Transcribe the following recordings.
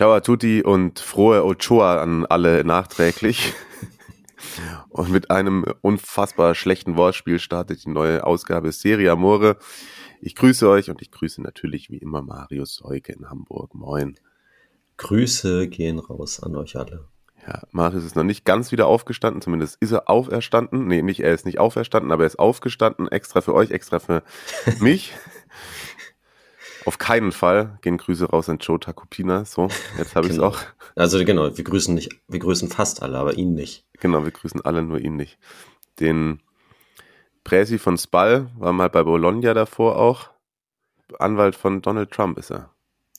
Ciao a tutti und frohe Ochoa an alle nachträglich. Und mit einem unfassbar schlechten Wortspiel startet die neue Ausgabe Serie Amore. Ich grüße euch und ich grüße natürlich wie immer Marius Seuke in Hamburg. Moin. Grüße gehen raus an euch alle. Ja, Marius ist noch nicht ganz wieder aufgestanden, zumindest ist er auferstanden. Nee, nicht, er ist nicht auferstanden, aber er ist aufgestanden, extra für euch, extra für mich. Auf keinen Fall gehen Grüße raus an Joe Takupina. So, jetzt habe ich es Genau. auch. Also genau, wir grüßen nicht, wir grüßen fast alle, aber ihn nicht. Genau, wir grüßen alle, nur ihn nicht. Den Präsi von Spal war mal bei Bologna davor auch. Anwalt von Donald Trump ist er.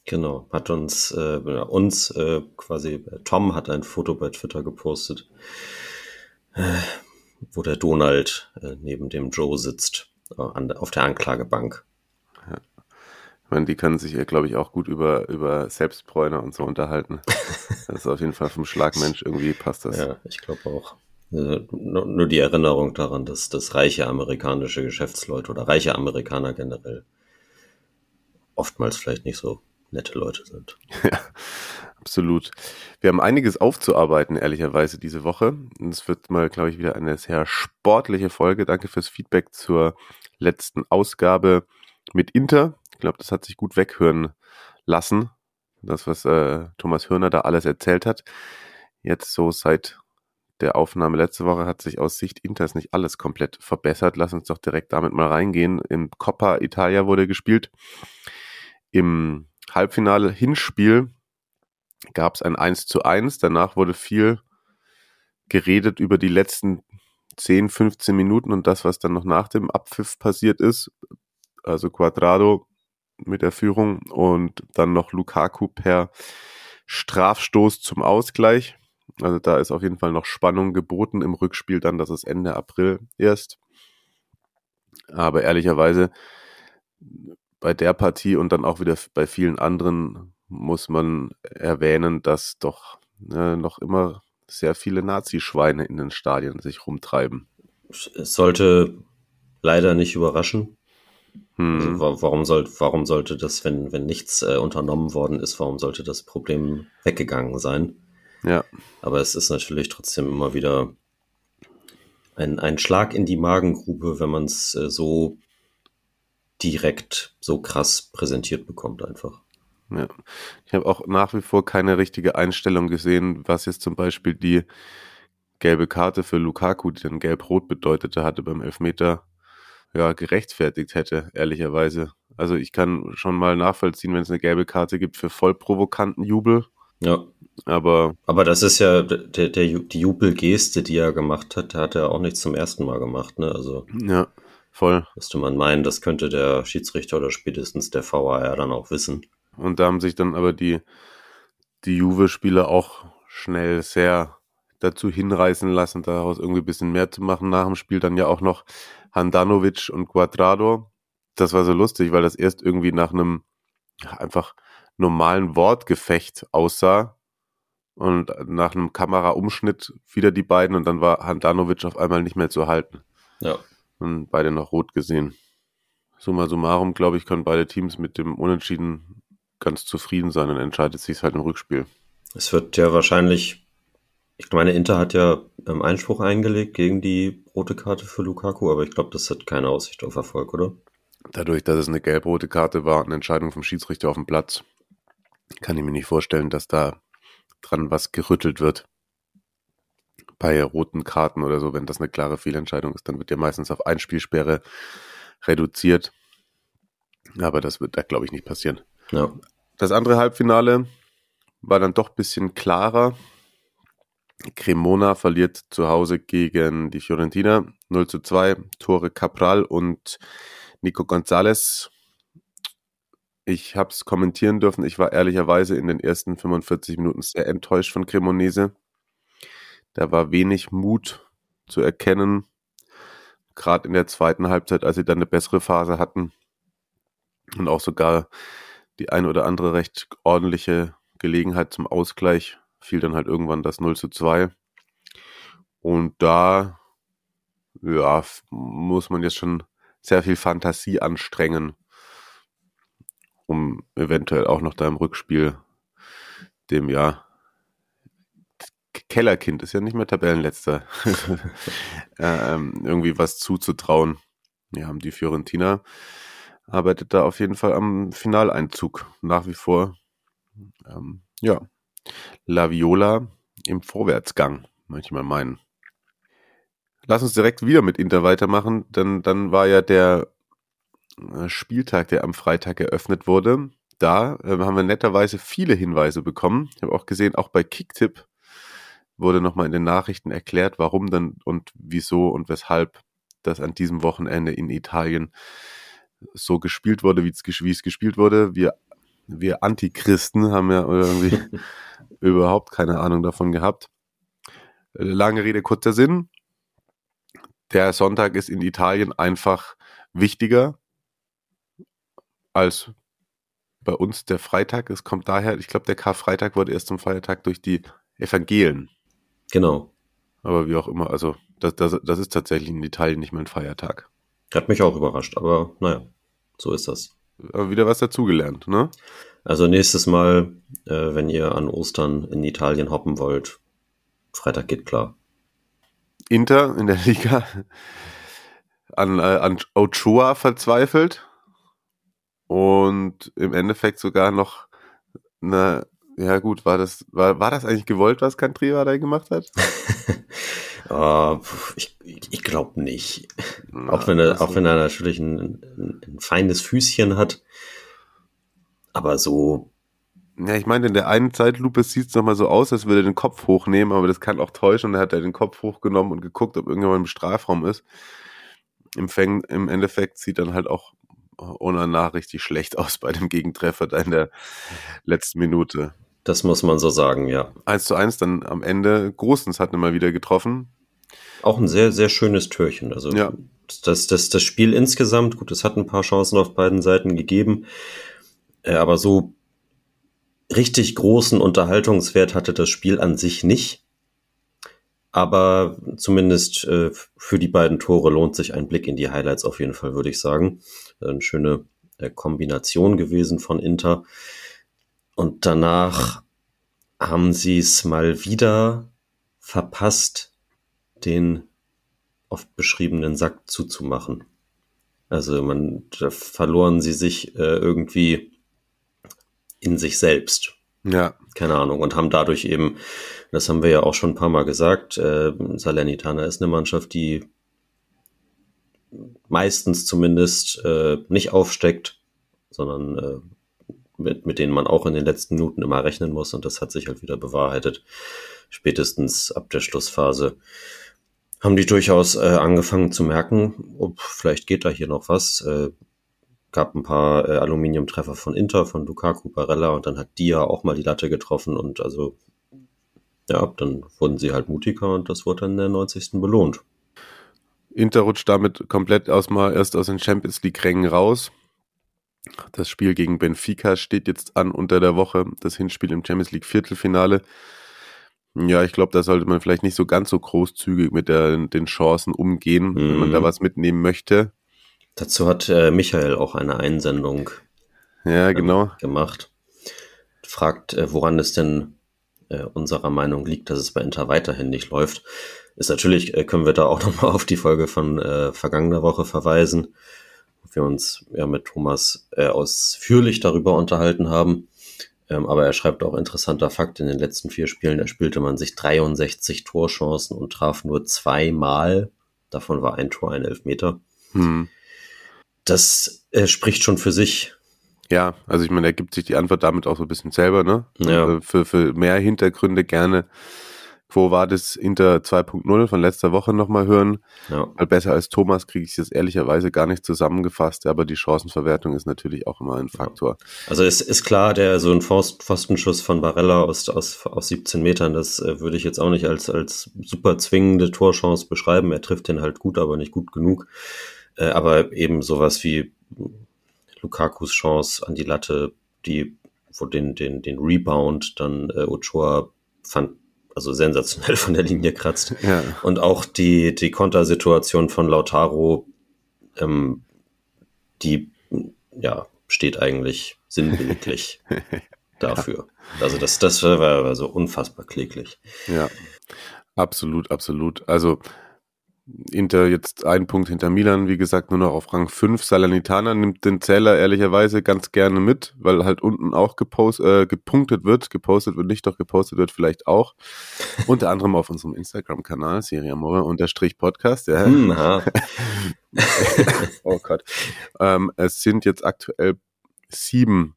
Genau, hat uns, äh, uns äh, quasi, Tom hat ein Foto bei Twitter gepostet, äh, wo der Donald äh, neben dem Joe sitzt, äh, an, auf der Anklagebank. Ich meine, die können sich ja, glaube ich, auch gut über, über Selbstbräuner und so unterhalten. Das ist auf jeden Fall vom Schlagmensch irgendwie passt das. Ja, ich glaube auch. Äh, nur, die Erinnerung daran, dass, dass reiche amerikanische Geschäftsleute oder reiche Amerikaner generell oftmals vielleicht nicht so nette Leute sind. Absolut. Wir haben einiges aufzuarbeiten, ehrlicherweise, diese Woche. Es wird mal, glaube ich, wieder eine sehr sportliche Folge. Danke fürs Feedback zur letzten Ausgabe mit Inter. Ich glaube, das hat sich gut weghören lassen. Das, was äh, Thomas Hörner da alles erzählt hat. Jetzt so seit der Aufnahme letzte Woche hat sich aus Sicht Inters nicht alles komplett verbessert. Lass uns doch direkt damit mal reingehen. Im Coppa Italia wurde gespielt. Im Halbfinale Hinspiel gab es ein 1 zu 1. Danach wurde viel geredet über die letzten 10, 15 Minuten und das, was dann noch nach dem Abpfiff passiert ist. Also Quadrado mit der Führung und dann noch Lukaku per Strafstoß zum Ausgleich. Also da ist auf jeden Fall noch Spannung geboten im Rückspiel dann, das ist Ende April erst. Aber ehrlicherweise bei der Partie und dann auch wieder bei vielen anderen muss man erwähnen, dass doch äh, noch immer sehr viele Nazischweine in den Stadien sich rumtreiben. Es sollte leider nicht überraschen. Hm. Also, wa- warum, soll, warum sollte das, wenn, wenn nichts äh, unternommen worden ist, warum sollte das Problem weggegangen sein? Ja, Aber es ist natürlich trotzdem immer wieder ein, ein Schlag in die Magengrube, wenn man es äh, so direkt, so krass präsentiert bekommt einfach. ja. Ich habe auch nach wie vor keine richtige Einstellung gesehen, was jetzt zum Beispiel die gelbe Karte für Lukaku, die dann gelb-rot bedeutete, hatte beim Elfmeter, ja, gerechtfertigt hätte, ehrlicherweise. Also ich kann schon mal nachvollziehen, wenn es eine gelbe Karte gibt für voll provokanten Jubel, Ja, aber aber das ist ja der, der, die Jubelgeste, die er gemacht hat, hat er auch nicht zum ersten Mal gemacht. Ne? Also ja, voll. müsste man meinen, das könnte der Schiedsrichter oder spätestens der VAR dann auch wissen. Und da haben sich dann aber die, die Juve-Spieler auch schnell sehr dazu hinreißen lassen, daraus irgendwie ein bisschen mehr zu machen. Nach dem Spiel dann ja auch noch Handanovic und Quadrado. Das war so lustig, weil das erst irgendwie nach einem einfach normalen Wortgefecht aussah. Und nach einem Kameraumschnitt wieder die beiden und dann war Handanovic auf einmal nicht mehr zu halten. Ja, Und beide noch rot gesehen. Summa summarum, glaube ich, können beide Teams mit dem Unentschieden ganz zufrieden sein und entscheidet sich halt im Rückspiel. es wird ja wahrscheinlich, ich meine, Inter hat ja ähm, Einspruch eingelegt gegen die rote Karte für Lukaku, aber ich glaube, das hat keine Aussicht auf Erfolg, oder? Dadurch, dass es eine gelb-rote Karte war, eine Entscheidung vom Schiedsrichter auf dem Platz, kann ich mir nicht vorstellen, dass da dran was gerüttelt wird. Bei roten Karten oder so, wenn das eine klare Fehlentscheidung ist, dann wird ja meistens auf Einspielsperre reduziert. Aber das wird da, glaube ich, nicht passieren. Ja, Das andere Halbfinale war dann doch ein bisschen klarer. Cremona verliert zu Hause gegen die Fiorentina 0 zu 2. Tore Capral und Nico González Ich habe es kommentieren dürfen. Ich war ehrlicherweise in den ersten 45 Minuten sehr enttäuscht von Cremonese. Da war wenig Mut zu erkennen, gerade in der zweiten Halbzeit, als sie dann eine bessere Phase hatten und auch sogar die eine oder andere recht ordentliche Gelegenheit zum Ausgleich fiel dann halt irgendwann das 0 zu 2. Und da, ja, muss man jetzt schon sehr viel Fantasie anstrengen, um eventuell auch noch da im Rückspiel dem ja Kellerkind ist ja nicht mehr Tabellenletzter, ähm, irgendwie was zuzutrauen. Ja, haben die Fiorentina arbeitet da auf jeden Fall am Finaleinzug nach wie vor. Ähm, ja, La Viola im Vorwärtsgang, manchmal meinen. Lass uns direkt wieder mit Inter weitermachen, denn dann war ja der äh, Spieltag, der am Freitag eröffnet wurde. Da äh, haben wir netterweise viele Hinweise bekommen. Ich habe auch gesehen, auch bei Kicktip wurde nochmal in den Nachrichten erklärt, warum dann und wieso und weshalb das an diesem Wochenende in Italien so gespielt wurde, wie es gespielt wurde. Wir, wir Antichristen haben ja irgendwie überhaupt keine Ahnung davon gehabt. Lange Rede, kurzer Sinn. Der Sonntag ist in Italien einfach wichtiger als bei uns der Freitag. Es kommt daher, ich glaube, der Karfreitag wurde erst zum Feiertag durch die Evangelien. Genau. Aber wie auch immer, also das, das, das ist tatsächlich in Italien nicht mehr ein Feiertag. Hat mich auch überrascht, aber naja, so ist das. Wieder was dazugelernt, ne? Also nächstes Mal, äh, wenn ihr an Ostern in Italien hoppen wollt, Freitag geht klar. Inter in der Liga an, äh, an Ochoa verzweifelt und im Endeffekt sogar noch eine ja gut, war das, war, war das eigentlich gewollt, was Cantreva da gemacht hat? uh, ich ich glaube nicht. Na, auch wenn er, auch wenn er natürlich ein, ein, ein, feines Füßchen hat. Aber so. Ja, ich meine, in der einen Zeitlupe sieht es nochmal so aus, als würde er den Kopf hochnehmen, aber das kann auch täuschen. Und er hat er den Kopf hochgenommen und geguckt, ob irgendjemand im Strafraum ist. Im, Fäng, Im Endeffekt sieht dann halt auch ohne richtig schlecht aus bei dem Gegentreffer da in der letzten Minute. Das muss man so sagen, ja. 1 zu 1 dann am Ende. Großens hat mal wieder getroffen. Auch ein sehr, sehr schönes Türchen. Also ja. das, das, das Spiel insgesamt, gut, es hat ein paar Chancen auf beiden Seiten gegeben, äh, aber so richtig großen Unterhaltungswert hatte das Spiel an sich nicht. Aber zumindest äh, für die beiden Tore lohnt sich ein Blick in die Highlights auf jeden Fall, würde ich sagen. Eine schöne äh, Kombination gewesen von Inter. Und danach haben sie es mal wieder verpasst, den oft beschriebenen Sack zuzumachen. Also man, da verloren sie sich äh, irgendwie in sich selbst. Ja. Keine Ahnung. Und haben dadurch eben, das haben wir ja auch schon ein paar Mal gesagt, äh, Salernitana ist eine Mannschaft, die meistens zumindest äh, nicht aufsteckt, sondern äh, mit, mit denen man auch in den letzten Minuten immer rechnen muss. Und das hat sich halt wieder bewahrheitet. Spätestens ab der Schlussphase haben die durchaus äh, angefangen zu merken, ob vielleicht geht da hier noch was. Äh, gab ein paar äh, Aluminiumtreffer von Inter, von Lukaku, Barella und dann hat Dia auch mal die Latte getroffen und also ja, dann wurden sie halt mutiger und das wurde dann in der 90. belohnt. Inter rutscht damit komplett aus mal erst aus den Champions League Rängen raus. Das Spiel gegen Benfica steht jetzt an unter der Woche, das Hinspiel im Champions League Viertelfinale. Ja, ich glaube, da sollte man vielleicht nicht so ganz so großzügig mit der, den Chancen umgehen, mhm. wenn man da mhm. was mitnehmen möchte. Dazu hat äh, Michael auch eine Einsendung ja, ähm, genau. gemacht. Fragt, äh, woran es denn äh, unserer Meinung liegt, dass es bei Inter weiterhin nicht läuft. Ist natürlich, äh, können wir da auch nochmal auf die Folge von äh, vergangener Woche verweisen wir uns ja mit Thomas äh, ausführlich darüber unterhalten haben. Ähm, aber er schreibt auch interessanter Fakt, in den letzten vier Spielen erspielte man sich 63 Torchancen und traf nur zweimal. Davon war ein Tor ein Elfmeter. Hm. Das äh, spricht schon für sich. Ja, also ich meine, er gibt sich die Antwort damit auch so ein bisschen selber, ne? Ja. Also für, für mehr Hintergründe gerne Quo Vadis Inter 2.0 von letzter Woche nochmal hören. Ja. Weil besser als Thomas kriege ich es jetzt ehrlicherweise gar nicht zusammengefasst, aber die Chancenverwertung ist natürlich auch immer ein Faktor. Also es ist klar, der so ein Pfost- Pfostenschuss von Barella aus, aus, aus 17 Metern, das äh, würde ich jetzt auch nicht als, als super zwingende Torchance beschreiben. Er trifft den halt gut, aber nicht gut genug. Äh, aber eben sowas wie Lukakus Chance an die Latte, die, wo den, den, den Rebound dann äh, Ochoa fand, also sensationell von der Linie kratzt. Ja. Und auch die, die Kontersituation von Lautaro, ähm, die ja, steht eigentlich sinnbildlich dafür. Also das, das war, war so unfassbar kläglich. Ja, absolut, absolut. Also Inter jetzt ein Punkt hinter Milan, wie gesagt, nur noch auf Rang 5. Salernitana nimmt den Zähler ehrlicherweise ganz gerne mit, weil halt unten auch gepost, äh, gepunktet wird, gepostet wird nicht, doch gepostet wird vielleicht auch. Unter anderem auf unserem Instagram-Kanal, Serie Amore unterstrich Podcast. Ja. Hm, oh Gott. Ähm, es sind jetzt aktuell sieben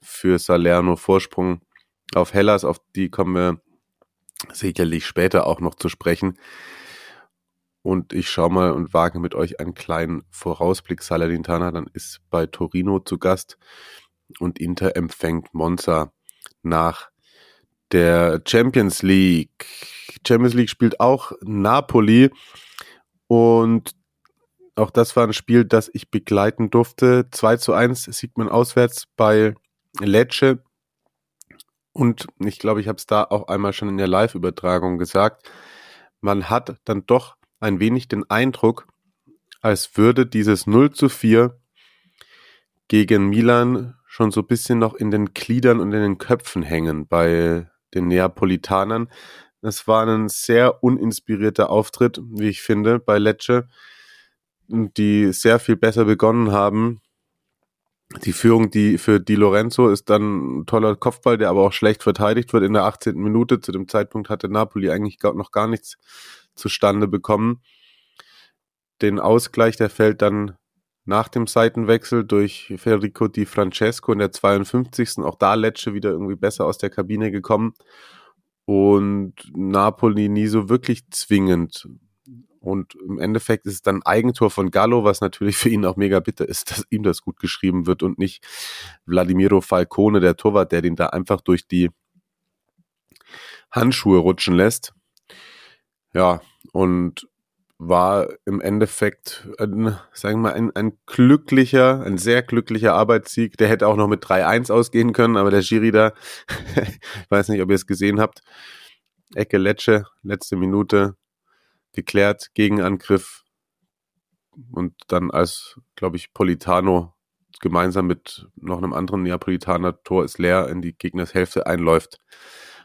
für Salerno Vorsprung auf Hellas, auf die kommen wir sicherlich später auch noch zu sprechen. Und ich schaue mal und wage mit euch einen kleinen Vorausblick. Salernitana dann ist bei Torino zu Gast und Inter empfängt Monza nach der Champions League. Champions League spielt auch Napoli und auch das war ein Spiel, das ich begleiten durfte. 2 zu 1 siegt man auswärts bei Lecce. Und ich glaube, ich habe es da auch einmal schon in der Live-Übertragung gesagt. Man hat dann doch ein wenig den Eindruck, als würde dieses 0 zu 4 gegen Milan schon so ein bisschen noch in den Gliedern und in den Köpfen hängen bei den Neapolitanern. Es war ein sehr uninspirierter Auftritt, wie ich finde, bei Lecce, die sehr viel besser begonnen haben. Die Führung, die für Di Lorenzo ist dann ein toller Kopfball, der aber auch schlecht verteidigt wird in der 18. Minute. Zu dem Zeitpunkt hatte Napoli eigentlich noch gar nichts zustande bekommen. Den Ausgleich, der fällt dann nach dem Seitenwechsel durch Federico Di Francesco in der 52. Auch da Lecce wieder irgendwie besser aus der Kabine gekommen. Und Napoli nie so wirklich zwingend. Und im Endeffekt ist es dann Eigentor von Gallo, was natürlich für ihn auch mega bitter ist, dass ihm das gut geschrieben wird und nicht Vladimiro Falcone, der Torwart, der den da einfach durch die Handschuhe rutschen lässt. Ja, und war im Endeffekt, ein, sagen wir mal, ein, ein glücklicher, ein sehr glücklicher Arbeitssieg. Der hätte auch noch mit 3-1 ausgehen können, aber der Schiri da, ich weiß nicht, ob ihr es gesehen habt, Ecke Lecce, letzte Minute, geklärt, Gegenangriff und dann als, glaube ich, Politano gemeinsam mit noch einem anderen Neapolitaner Tor ist leer in die Gegnershälfte einläuft,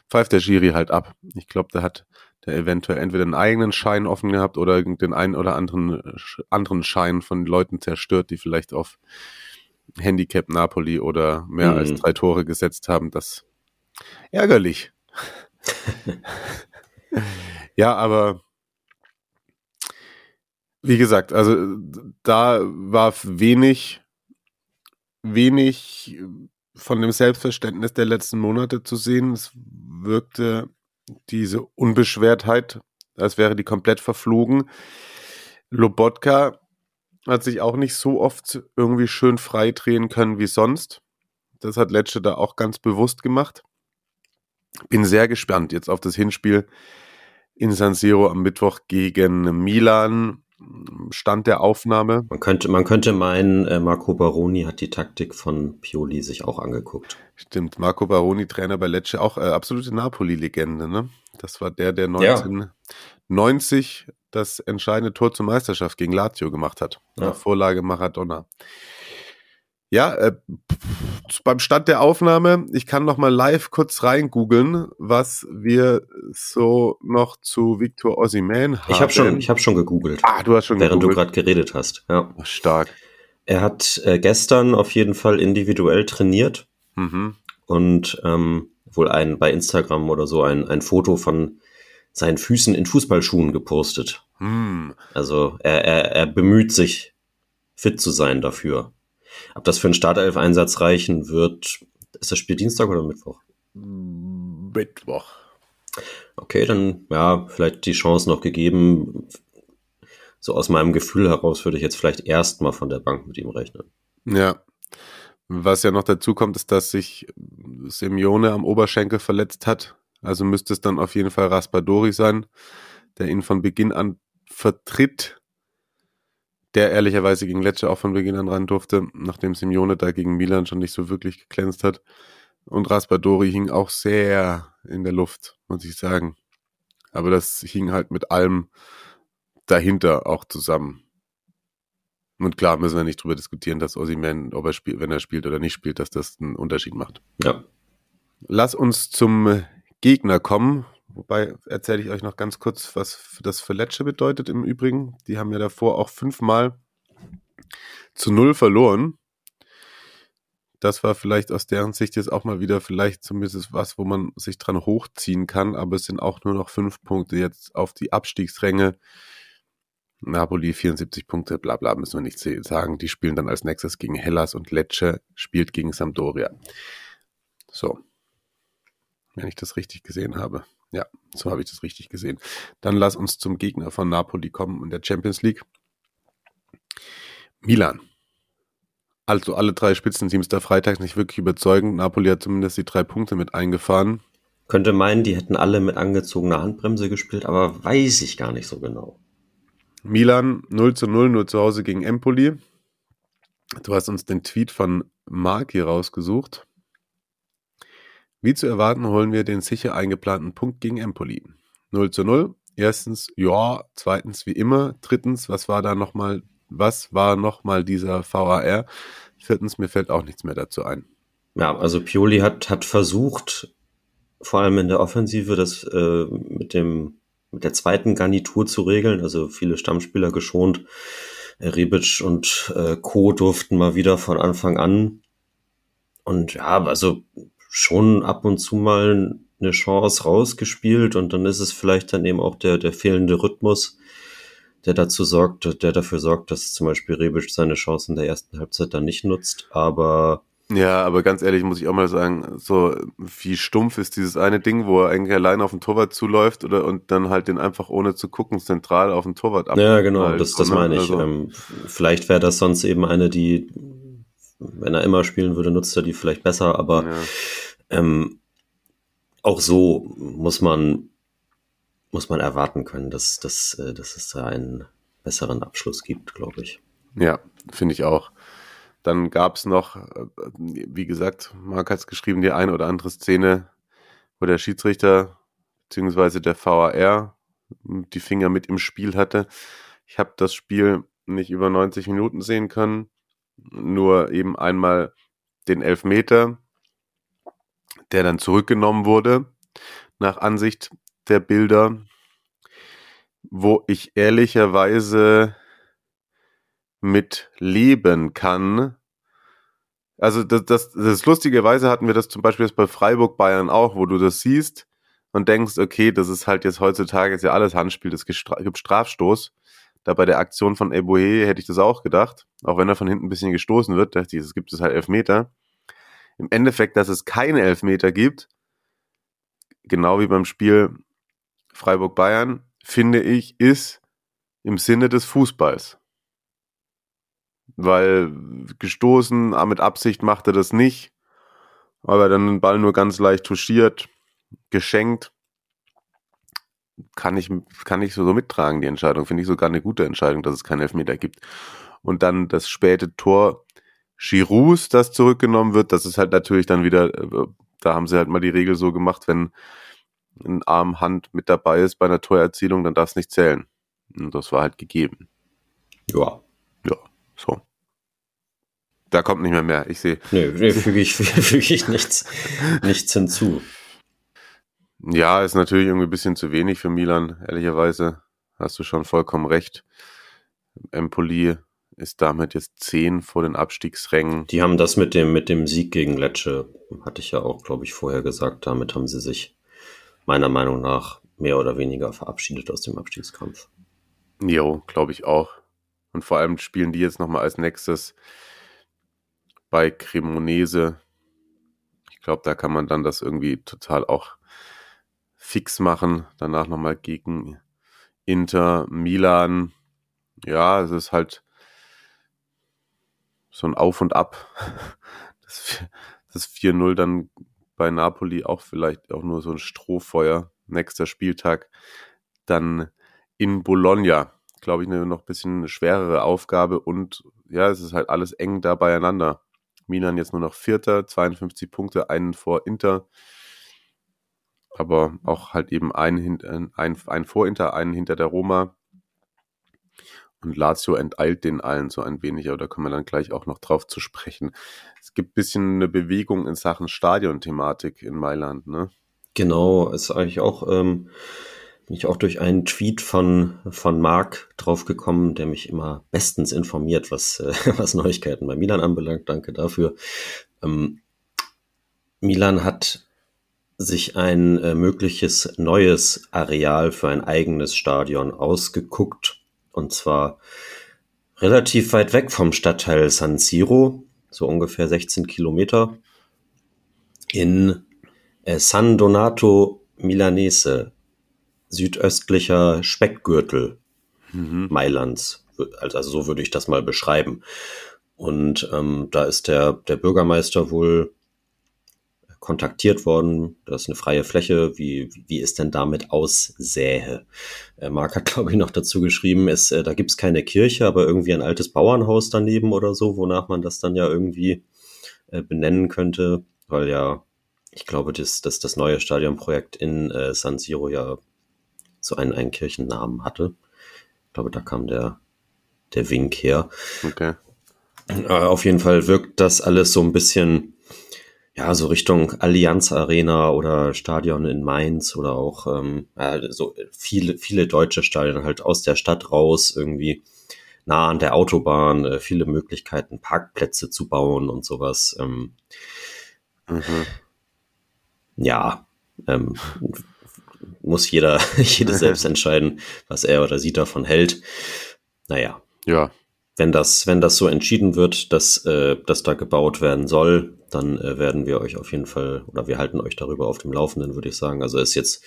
pfeift der Schiri halt ab. Ich glaube, der hat eventuell entweder einen eigenen Schein offen gehabt oder den einen oder anderen anderen Schein von Leuten zerstört, die vielleicht auf Handicap Napoli oder mehr Mhm. als drei Tore gesetzt haben. Das ärgerlich. ja, aber wie gesagt, also da war wenig, wenig von dem Selbstverständnis der letzten Monate zu sehen. Es wirkte diese Unbeschwertheit, als wäre die komplett verflogen. Lobotka hat sich auch nicht so oft irgendwie schön frei drehen können wie sonst. Das hat Lecce da auch ganz bewusst gemacht. Bin sehr gespannt jetzt auf das Hinspiel in San Siro am Mittwoch gegen Milan. Stand der Aufnahme. Man könnte, man könnte meinen, äh, Marco Baroni hat die Taktik von Pioli sich auch angeguckt. Stimmt, Marco Baroni, Trainer bei Lecce, auch äh, absolute Napoli-Legende. Ne? Das war der, der Ja. 1990 das entscheidende Tor zur Meisterschaft gegen Lazio gemacht hat. Ja. Nach Vorlage Maradona. Ja, äh, beim Stand der Aufnahme, ich kann noch mal live kurz reingoogeln, was wir so noch zu Victor Osimhen haben. Ich habe schon, ich hab schon gegoogelt, Ah, du hast schon während du gegoogelt. gerade geredet hast. Ja. Stark. Er hat äh, gestern auf jeden Fall individuell trainiert Mhm. und ähm, wohl ein bei Instagram oder so ein, ein Foto von seinen Füßen in Fußballschuhen gepostet. Hm. Also er, er, er bemüht sich, fit zu sein dafür. Ob das für einen Startelf-Einsatz reichen wird, ist das Spiel Dienstag oder Mittwoch? Mittwoch. Okay, dann ja, vielleicht die Chance noch gegeben. So aus meinem Gefühl heraus würde ich jetzt vielleicht erstmal von der Bank mit ihm rechnen. Ja. Was ja noch dazu kommt, ist, dass sich Simeone am Oberschenkel verletzt hat. Also müsste es dann auf jeden Fall Raspadori sein, der ihn von Beginn an vertritt. Der ehrlicherweise gegen Lecce auch von Beginn an ran durfte, nachdem Simeone da gegen Milan schon nicht so wirklich geglänzt hat. Und Raspadori hing auch sehr in der Luft, muss ich sagen. Aber das hing halt mit allem dahinter auch zusammen. Und klar müssen wir nicht drüber diskutieren, dass Ossiman, ob er spielt, wenn er spielt oder nicht spielt, dass das einen Unterschied macht. Ja. Lass uns zum Gegner kommen. Wobei erzähle ich euch noch ganz kurz, was das für Lecce bedeutet im Übrigen. Die haben ja davor auch fünfmal zu null verloren. Das war vielleicht aus deren Sicht jetzt auch mal wieder vielleicht zumindest was, wo man sich dran hochziehen kann, aber es sind auch nur noch fünf Punkte jetzt auf die Abstiegsränge. Napoli 74 Punkte, bla bla, müssen wir nicht sagen. Die spielen dann als nächstes gegen Hellas und Lecce spielt gegen Sampdoria. So. Wenn ich das richtig gesehen habe. Ja, so habe ich das richtig gesehen. Dann lass uns zum Gegner von Napoli kommen in der Champions League. Milan. Also alle drei Spitzenteams der Freitags nicht wirklich überzeugend. Napoli hat zumindest die drei Punkte mit eingefahren. Könnte meinen, die hätten alle mit angezogener Handbremse gespielt, aber weiß ich gar nicht so genau. Milan 0 zu 0 nur zu Hause gegen Empoli. Du hast uns den Tweet von Mark hier rausgesucht. Wie zu erwarten, holen wir den sicher eingeplanten Punkt gegen Empoli. 0 zu 0. Erstens, ja. Zweitens, wie immer. Drittens, was war da nochmal, was war nochmal dieser VAR? Viertens, mir fällt auch nichts mehr dazu ein. Ja, also Pioli hat, hat versucht, vor allem in der Offensive, das äh, mit dem mit der zweiten Garnitur zu regeln, also viele Stammspieler geschont. Rebic und äh, Co. durften mal wieder von Anfang an. Und ja, also schon ab und zu mal eine Chance rausgespielt und dann ist es vielleicht dann eben auch der, der fehlende Rhythmus, der dazu sorgt, der dafür sorgt, dass zum Beispiel Rebic seine Chancen der ersten Halbzeit dann nicht nutzt. Aber ja, aber ganz ehrlich muss ich auch mal sagen, so wie stumpf ist dieses eine Ding, wo er eigentlich allein auf den Torwart zuläuft oder und dann halt den einfach ohne zu gucken zentral auf den Torwart ab. Ja, genau, halt, das, das meine ich. Also, ähm, vielleicht wäre das sonst eben eine, die, wenn er immer spielen würde, nutzt er die vielleicht besser, aber ja. Ähm, auch so muss man muss man erwarten können, dass, dass, äh, dass es da einen besseren Abschluss gibt, glaube ich. Ja, finde ich auch. Dann gab es noch, äh, wie gesagt, Marc hat es geschrieben, die eine oder andere Szene, wo der Schiedsrichter bzw. der VAR die Finger mit im Spiel hatte. Ich habe das Spiel nicht über 90 Minuten sehen können, nur eben einmal den Elfmeter, der dann zurückgenommen wurde, nach Ansicht der Bilder, wo ich ehrlicherweise mit leben kann. Also das, das, das lustigerweise hatten wir das zum Beispiel jetzt bei Freiburg Bayern auch, wo du das siehst und denkst, okay, das ist halt jetzt heutzutage ist ja alles Handspiel, das gibt Strafstoß. Da bei der Aktion von Eboe hätte ich das auch gedacht, auch wenn er von hinten ein bisschen gestoßen wird, dachte ich, es gibt es halt Elfmeter. Im Endeffekt, dass es keine Elfmeter gibt, genau wie beim Spiel Freiburg Bayern, finde ich, ist im Sinne des Fußballs weil gestoßen, ah, mit Absicht macht er das nicht, aber dann den Ball nur ganz leicht touchiert, geschenkt, kann ich, kann ich so, so mittragen, die Entscheidung. Finde ich sogar eine gute Entscheidung, dass es keinen Elfmeter gibt. Und dann das späte Tor Giroux, das zurückgenommen wird, das ist halt natürlich dann wieder, äh, da haben sie halt mal die Regel so gemacht, wenn ein Arm Hand mit dabei ist bei einer Torerzielung, dann darf es nicht zählen. Und das war halt gegeben. Ja. Ja, so. Da kommt nicht mehr mehr, ich sehe. Nö, nee, füge ich, füge ich nichts, nichts hinzu. Ja, ist natürlich irgendwie ein bisschen zu wenig für Milan, ehrlicherweise. Hast du schon vollkommen recht. Empoli ist damit jetzt zehn vor den Abstiegsrängen. Die haben das mit dem, mit dem Sieg gegen Lecce, hatte ich ja auch, glaube ich, vorher gesagt. Damit haben sie sich meiner Meinung nach mehr oder weniger verabschiedet aus dem Abstiegskampf. Jo, glaube ich auch. Und vor allem spielen die jetzt nochmal als nächstes bei Cremonese. Ich glaube, da kann man dann das irgendwie total auch fix machen. Danach nochmal gegen Inter, Milan. Ja, es ist halt so ein Auf und Ab. Das, das 4-0 dann bei Napoli auch vielleicht auch nur so ein Strohfeuer. Nächster Spieltag dann in Bologna. Glaube ich, eine noch ein bisschen schwerere Aufgabe und ja, es ist halt alles eng da beieinander. Milan jetzt nur noch Vierter, 52 Punkte, einen vor Inter. Aber auch halt eben ein, ein, ein vor Inter, einen hinter der Roma. Und Lazio enteilt den allen so ein wenig, aber da kommen wir dann gleich auch noch drauf zu sprechen. Es gibt ein bisschen eine Bewegung in Sachen Stadionthematik in Mailand, ne? Genau, ist eigentlich auch, ähm, bin ich auch durch einen Tweet von, von Marc draufgekommen, der mich immer bestens informiert, was, äh, was Neuigkeiten bei Milan anbelangt. Danke dafür. Ähm, Milan hat sich ein äh, mögliches neues Areal für ein eigenes Stadion ausgeguckt und zwar relativ weit weg vom Stadtteil San Siro, so ungefähr 16 Kilometer, in äh, San Donato Milanese, südöstlicher Speckgürtel mhm. Mailands. Also so würde ich das mal beschreiben. Und ähm, da ist der, der Bürgermeister wohl kontaktiert worden. Das ist eine freie Fläche. Wie, wie es denn damit aussähe? Äh, Marc hat, glaube ich, noch dazu geschrieben, es, äh, da gibt es keine Kirche, aber irgendwie ein altes Bauernhaus daneben oder so, wonach man das dann ja irgendwie äh, benennen könnte, weil ja, ich glaube, dass das, das neue Stadionprojekt in äh, San Siro ja so einen, einen Kirchennamen hatte. Ich glaube, da kam der, der Wink her. Okay. Äh, auf jeden Fall wirkt das alles so ein bisschen ja, so Richtung Allianz Arena oder Stadion in Mainz oder auch ähm, ja, so viele, viele deutsche Stadien halt aus der Stadt raus, irgendwie nah an der Autobahn, äh, viele Möglichkeiten, Parkplätze zu bauen und sowas. Ähm, mhm. Ja, ähm, muss jeder, jeder selbst entscheiden, was er oder sie davon hält. Naja. Ja, wenn das, wenn das so entschieden wird, dass, äh, dass da gebaut werden soll, dann äh, werden wir euch auf jeden Fall oder wir halten euch darüber auf dem Laufenden, würde ich sagen. Also ist jetzt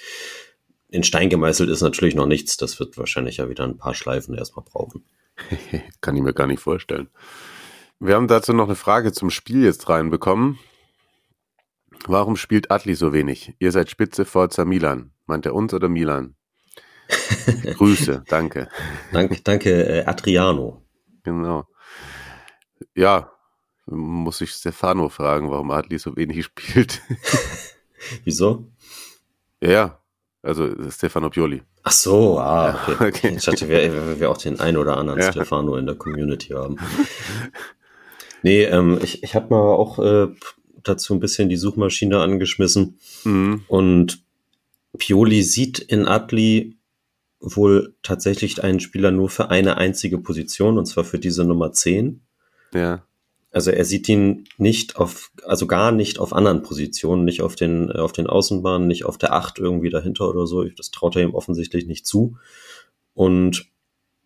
in Stein gemeißelt ist natürlich noch nichts. Das wird wahrscheinlich ja wieder ein paar Schleifen erstmal brauchen. Kann ich mir gar nicht vorstellen. Wir haben dazu noch eine Frage zum Spiel jetzt reinbekommen. Warum spielt Atli so wenig? Ihr seid Spitze Forza Milan. Meint er uns oder Milan? Grüße, danke. danke, danke, äh, Adriano. Genau. Ja, muss ich Stefano fragen, warum Adli so wenig spielt. Wieso? Ja, also Stefano Pioli. Ach so, ah, okay. okay. Ich dachte, wir, wir auch den einen oder anderen ja. Stefano in der Community haben. Nee, ähm, ich, ich habe mal auch äh, dazu ein bisschen die Suchmaschine angeschmissen mhm. und Pioli sieht in Adli wohl tatsächlich einen Spieler nur für eine einzige Position, und zwar für diese Nummer 10. Ja. Also er sieht ihn nicht auf, also gar nicht auf anderen Positionen, nicht auf den, auf den Außenbahnen, nicht auf der 8 irgendwie dahinter oder so. Das traut er ihm offensichtlich nicht zu. Und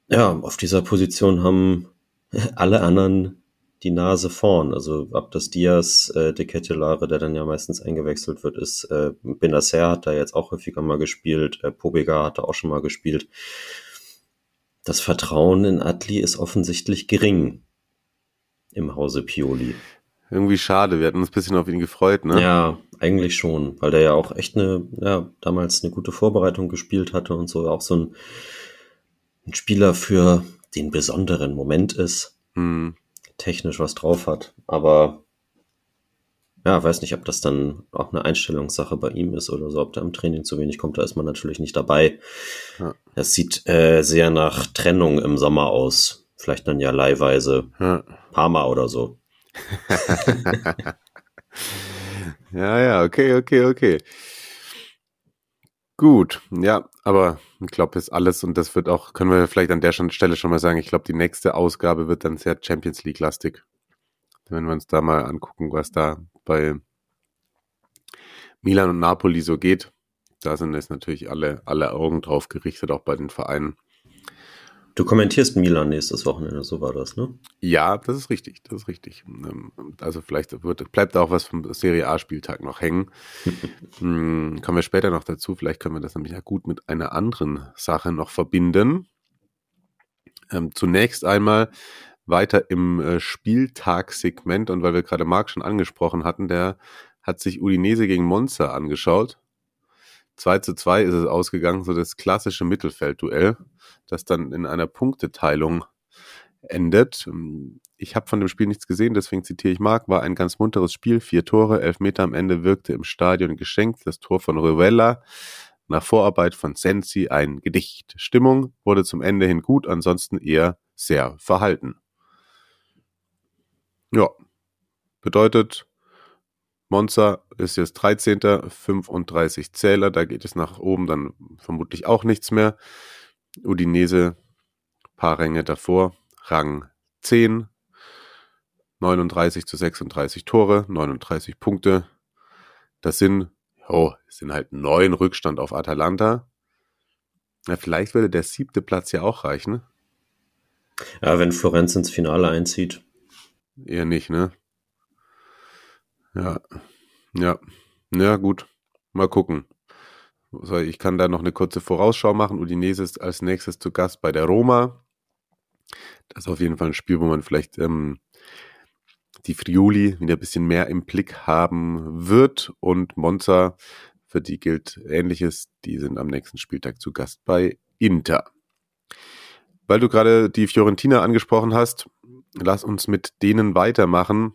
ja, auf dieser Position haben alle anderen die Nase vorn. Also ab das Diaz, äh, De Ketelare, der dann ja meistens eingewechselt wird, ist äh, Benacer hat da jetzt auch häufiger mal gespielt, äh, Pobega hat da auch schon mal gespielt. Das Vertrauen in Atli ist offensichtlich gering im Hause Pioli. Irgendwie schade, wir hatten uns ein bisschen auf ihn gefreut, ne? Ja, eigentlich schon, weil der ja auch echt eine, ja, damals eine gute Vorbereitung gespielt hatte und so auch so ein, ein Spieler für den besonderen Moment ist. Mhm technisch was drauf hat. Aber ja, weiß nicht, ob das dann auch eine Einstellungssache bei ihm ist oder so, ob der im Training zu wenig kommt, da ist man natürlich nicht dabei. Ja. Es sieht äh, sehr nach Trennung im Sommer aus. Vielleicht dann ja leihweise ja. Parma oder so. ja, ja, okay, okay, okay. Gut, ja, aber ich glaube, ist alles und das wird auch, können wir vielleicht an der Stelle schon mal sagen, ich glaube, die nächste Ausgabe wird dann sehr Champions League-lastig. Wenn wir uns da mal angucken, was da bei Milan und Napoli so geht, da sind jetzt natürlich alle, alle Augen drauf gerichtet, auch bei den Vereinen. Du kommentierst Milan nächstes Wochenende, so war das, ne? Ja, das ist richtig, das ist richtig. Ähm, also vielleicht wird, bleibt auch was vom Serie A-Spieltag noch hängen. hm, kommen wir später noch dazu. Vielleicht können wir das nämlich ja gut mit einer anderen Sache noch verbinden. Ähm, zunächst einmal weiter im äh, Spieltagssegment und weil wir gerade Marc schon angesprochen hatten, der hat sich Udinese gegen Monza angeschaut. 2 zu 2 ist es ausgegangen, so das klassische Mittelfeldduell, das dann in einer Punkteteilung endet. Ich habe von dem Spiel nichts gesehen, deswegen zitiere ich Marc, war ein ganz munteres Spiel, vier Tore, elf Meter am Ende wirkte im Stadion geschenkt, das Tor von Rivella, nach Vorarbeit von Sensi ein Gedicht. Stimmung wurde zum Ende hin gut, ansonsten eher sehr verhalten. Ja, bedeutet, Monza ist jetzt 13. 35 Zähler, da geht es nach oben dann vermutlich auch nichts mehr. Udinese, paar Ränge davor, Rang 10, 39 zu 36 Tore, 39 Punkte. Das sind, oh, sind halt neun Rückstand auf Atalanta. Ja, vielleicht würde der siebte Platz ja auch reichen. Ja, wenn Florenz ins Finale einzieht. Eher nicht, ne? Ja, ja, ja, gut. Mal gucken. Ich kann da noch eine kurze Vorausschau machen. Udinese ist als nächstes zu Gast bei der Roma. Das ist auf jeden Fall ein Spiel, wo man vielleicht ähm, die Friuli wieder ein bisschen mehr im Blick haben wird. Und Monza, für die gilt Ähnliches. Die sind am nächsten Spieltag zu Gast bei Inter. Weil du gerade die Fiorentina angesprochen hast, lass uns mit denen weitermachen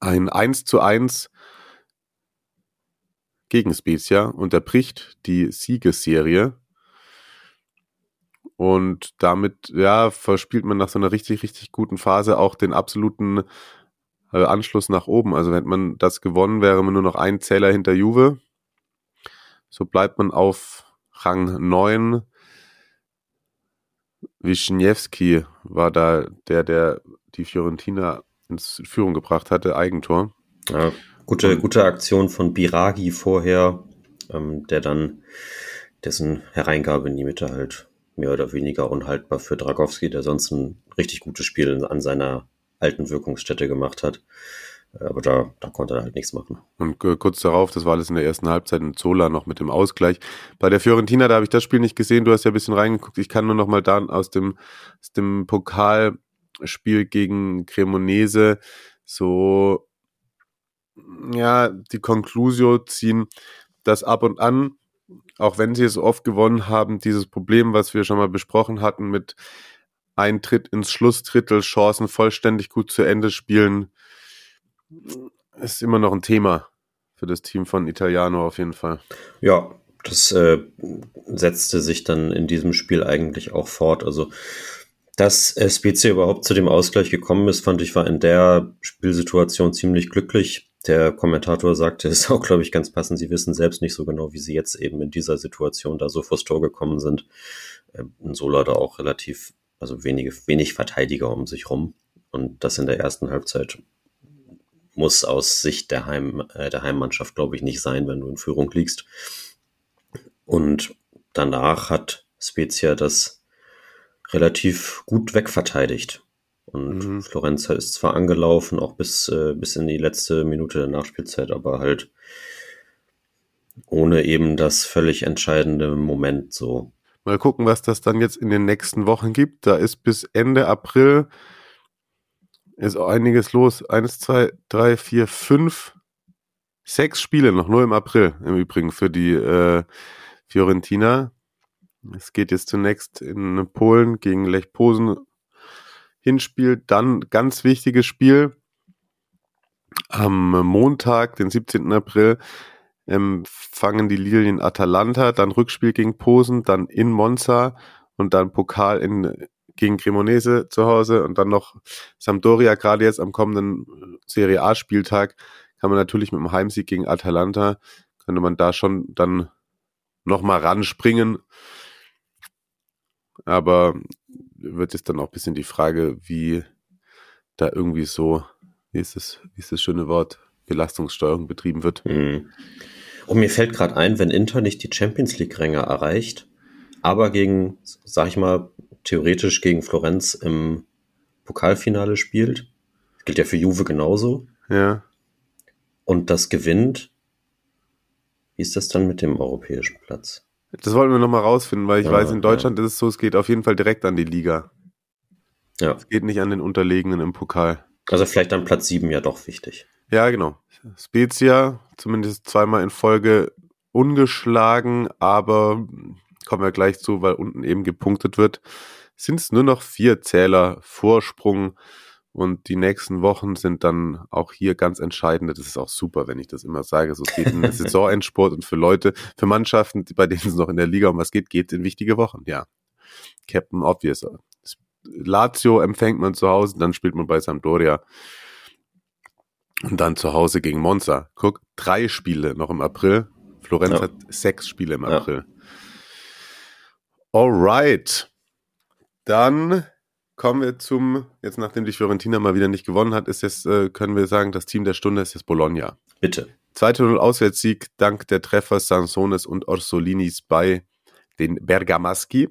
ein 1 zu 1 gegen Spezia unterbricht die Siegesserie. Und damit, ja, verspielt man nach so einer richtig, richtig guten Phase auch den absoluten äh, Anschluss nach oben. Also wenn man das gewonnen, wäre man nur noch ein Zähler hinter Juve. So bleibt man auf Rang 9. Wischniewski war da der, der die Fiorentina ins Führung gebracht hatte, Eigentor. Ja, gute, gute Aktion von Biragi vorher, ähm, der dann dessen Hereingabe in die Mitte halt mehr oder weniger unhaltbar für Dragowski, der sonst ein richtig gutes Spiel an seiner alten Wirkungsstätte gemacht hat. Aber da, da konnte er halt nichts machen. Und äh, kurz darauf, das war alles in der ersten Halbzeit, in Zola noch mit dem Ausgleich. Bei der Fiorentina, da habe ich das Spiel nicht gesehen, du hast ja ein bisschen reingeguckt. Ich kann nur noch mal da aus dem, aus dem Pokal Spiel gegen Cremonese so, ja, die Conclusio ziehen, dass ab und an, auch wenn sie es oft gewonnen haben, dieses Problem, was wir schon mal besprochen hatten, mit Eintritt ins Schlussdrittel, Chancen vollständig gut zu Ende spielen, ist immer noch ein Thema für das Team von Italiano auf jeden Fall. Ja, das äh, setzte sich dann in diesem Spiel eigentlich auch fort. Also dass Spezia überhaupt zu dem Ausgleich gekommen ist, fand ich, war in der Spielsituation ziemlich glücklich. Der Kommentator sagte es auch, glaube ich, ganz passend. Sie wissen selbst nicht so genau, wie sie jetzt eben in dieser Situation da so vors Tor gekommen sind. Ähm, Sola da auch relativ, also wenige, wenig Verteidiger um sich rum. Und das in der ersten Halbzeit muss aus Sicht der, Heim, äh, der Heimmannschaft, glaube ich, nicht sein, wenn du in Führung liegst. Und danach hat Spezia das relativ gut wegverteidigt. Und mhm. Florenz ist zwar angelaufen, auch bis, äh, bis in die letzte Minute der Nachspielzeit, aber halt ohne eben das völlig entscheidende Moment so. Mal gucken, was das dann jetzt in den nächsten Wochen gibt. Da ist bis Ende April ist auch einiges los. Eins, zwei, drei, vier, fünf, sechs Spiele noch, nur im April im Übrigen für die äh, Fiorentina. Es geht jetzt zunächst in Polen gegen Lech Posen. Hinspiel, dann ganz wichtiges Spiel. Am Montag, den 17. April, empfangen die Lilien Atalanta, dann Rückspiel gegen Posen, dann in Monza und dann Pokal in, gegen Cremonese zu Hause und dann noch Sampdoria, gerade jetzt am kommenden Serie A-Spieltag, kann man natürlich mit dem Heimsieg gegen Atalanta, könnte man da schon dann nochmal ranspringen aber wird es dann auch ein bisschen die Frage, wie da irgendwie so, wie ist das, wie ist das schöne Wort, Belastungssteuerung betrieben wird. Mhm. Und mir fällt gerade ein, wenn Inter nicht die Champions League-Ränge erreicht, aber gegen, sag ich mal, theoretisch gegen Florenz im Pokalfinale spielt, gilt ja für Juve genauso, Ja. und das gewinnt, wie ist das dann mit dem europäischen Platz? Das wollten wir nochmal rausfinden, weil ich Ja, weiß, in ja. Deutschland ist es so, es geht auf jeden Fall direkt an die Liga. Ja, Es geht nicht an den Unterlegenen im Pokal. also vielleicht dann Platz sieben ja doch wichtig. Ja, genau. Spezia, zumindest zweimal in Folge ungeschlagen, aber kommen wir gleich zu, weil unten eben gepunktet wird, sind es nur noch vier Zähler Vorsprung und die nächsten Wochen sind dann auch hier ganz entscheidend. Das ist auch super, wenn ich das immer sage. So es geht in den Saisonendsport und für Leute, für Mannschaften, bei denen es noch in der Liga um was geht, geht in wichtige Wochen. Ja, Captain Obvious. Lazio empfängt man zu Hause, dann spielt man bei Sampdoria. Und dann zu Hause gegen Monza. Guck, drei Spiele noch im April. Florenz Ja. hat sechs Spiele im Ja. April. Alright. Dann kommen wir zum, jetzt nachdem die Fiorentina mal wieder nicht gewonnen hat, ist jetzt, äh, können wir sagen, das Team der Stunde ist jetzt Bologna. Bitte. 2-0 Auswärtssieg dank der Treffer Sansones und Orsolinis bei den Bergamaschi.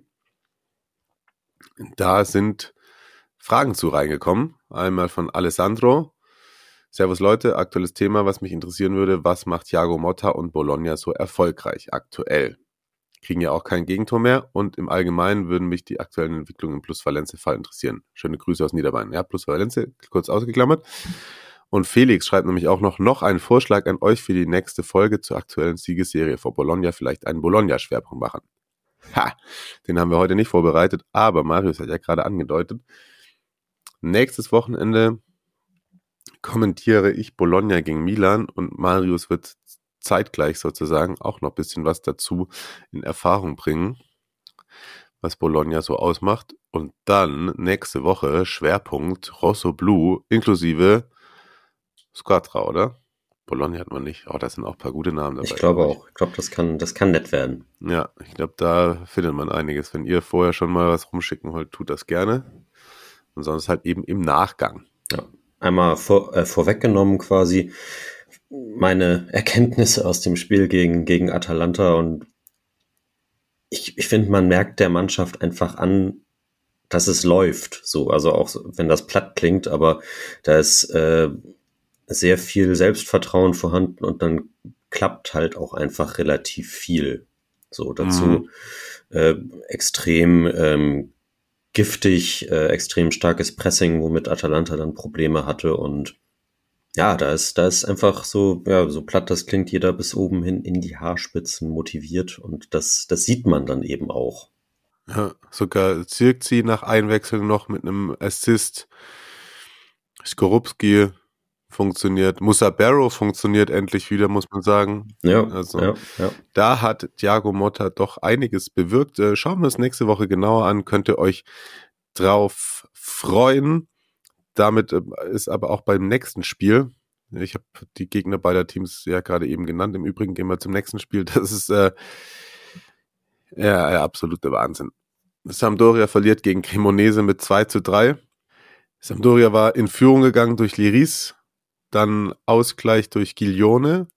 Da sind Fragen zu reingekommen. Einmal von Alessandro. Servus Leute, aktuelles Thema, was mich interessieren würde. Was macht Thiago Motta und Bologna so erfolgreich aktuell? Kriegen ja auch kein Gegentor mehr und im Allgemeinen würden mich die aktuellen Entwicklungen im Plus Valencia-Fall interessieren. Schöne Grüße aus Niederbayern. Ja, Plus Valencia, kurz ausgeklammert. Und Felix schreibt nämlich auch noch, noch einen Vorschlag an euch für die nächste Folge zur aktuellen Siegesserie vor Bologna, vielleicht einen Bologna-Schwerpunkt machen. Ha, den haben wir heute nicht vorbereitet, aber Marius hat ja gerade angedeutet. Nächstes Wochenende kommentiere ich Bologna gegen Milan und Marius wird zeitgleich sozusagen auch noch ein bisschen was dazu in Erfahrung bringen, was Bologna so ausmacht. Und dann nächste Woche Schwerpunkt Rosso Blue inklusive Squadra, oder? Bologna hat man nicht. Oh, da sind auch ein paar gute Namen dabei. Ich glaube glaub auch. Ich glaube, das kann, das kann nett werden. Ja, ich glaube, da findet man einiges. Wenn ihr vorher schon mal was rumschicken wollt, tut das gerne. Und sonst halt eben im Nachgang. Ja. Einmal vor, äh, vorweggenommen quasi meine Erkenntnisse aus dem Spiel gegen, gegen Atalanta und ich, ich finde, man merkt der Mannschaft einfach an, dass es läuft. So, also auch wenn das platt klingt, aber da ist äh, sehr viel Selbstvertrauen vorhanden und dann klappt halt auch einfach relativ viel. So dazu Mhm. äh, extrem ähm, giftig, äh, extrem starkes Pressing, womit Atalanta dann Probleme hatte und ja, da ist, da ist einfach so, ja, so platt das klingt, jeder bis oben hin in die Haarspitzen motiviert und das, das sieht man dann eben auch. Ja, sogar Zirkzi nach Einwechseln noch mit einem Assist. Skorupski funktioniert. Musa Barrow funktioniert endlich wieder, muss man sagen. Ja, Also- ja, ja. Da hat Thiago Motta doch einiges bewirkt. Äh, Schauen wir es nächste Woche genauer an. Könnt ihr euch drauf freuen. Damit äh, ist aber auch beim nächsten Spiel, ich habe die Gegner beider Teams ja gerade eben genannt. Im Übrigen gehen wir zum nächsten Spiel. Das ist äh, ja, ja absoluter Wahnsinn. Sampdoria verliert gegen Cremonese mit 2 zu 3. Sampdoria war in Führung gegangen durch Liris, dann Ausgleich durch Giglione,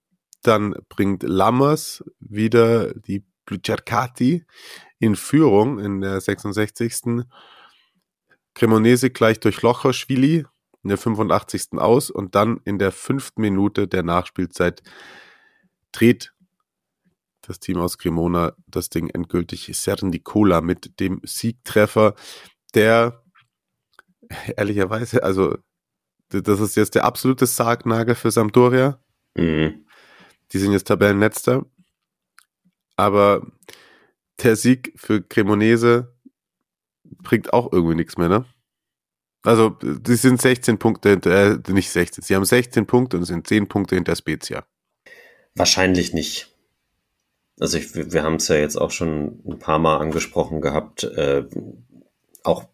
dann bringt Lammers wieder die Blucercati in Führung in der 66. Cremonese gleich durch Lochoschwili in der 85. aus und dann in der fünften Minute der Nachspielzeit dreht das Team aus Cremona das Ding endgültig Sernicola mit dem Siegtreffer, der ehrlicherweise, also das ist jetzt der absolute Sargnagel für Sampdoria. Mhm. Die sind jetzt Tabellenletzter. Aber der Sieg für Cremonese bringt auch irgendwie nichts mehr, ne? Also, die sind 16 Punkte, hinter- äh, nicht 16, sie haben 16 Punkte und sind 10 Punkte hinter Spezia. Wahrscheinlich nicht. Also ich, wir wir haben es ja jetzt auch schon ein paar Mal angesprochen gehabt. Äh, auch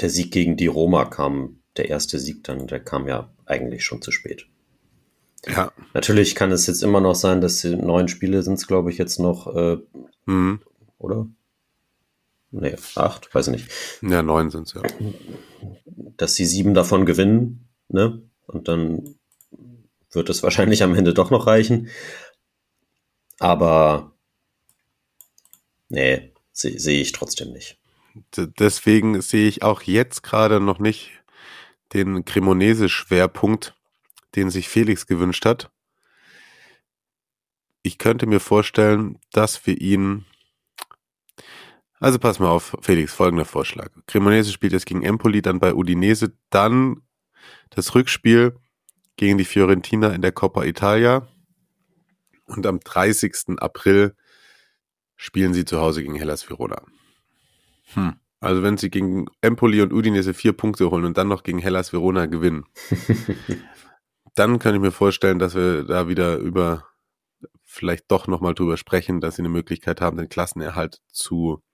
der Sieg gegen die Roma kam, der erste Sieg dann, der kam ja eigentlich schon zu spät. Ja. Natürlich kann es jetzt immer noch sein, dass die neun Spiele sind es, glaube ich, jetzt noch, äh, Mhm. oder? Nee, acht, weiß ich nicht. Ja, neun sind's ja. Dass sie sieben davon gewinnen, ne? Und dann wird es wahrscheinlich am Ende doch noch reichen. Aber nee, sehe seh ich trotzdem nicht. deswegen sehe ich auch jetzt gerade noch nicht den Cremonese-Schwerpunkt, den sich Felix gewünscht hat. Ich könnte mir vorstellen, dass wir ihn. Also pass mal auf, Felix, folgender Vorschlag. Cremonese spielt jetzt gegen Empoli, dann bei Udinese, dann das Rückspiel gegen die Fiorentina in der Coppa Italia. Und am 30. April spielen sie zu Hause gegen Hellas Verona. Hm. Also wenn sie gegen Empoli und Udinese vier Punkte holen und dann noch gegen Hellas Verona gewinnen, dann kann ich mir vorstellen, dass wir da wieder über vielleicht doch nochmal drüber sprechen, dass sie eine Möglichkeit haben, den Klassenerhalt zu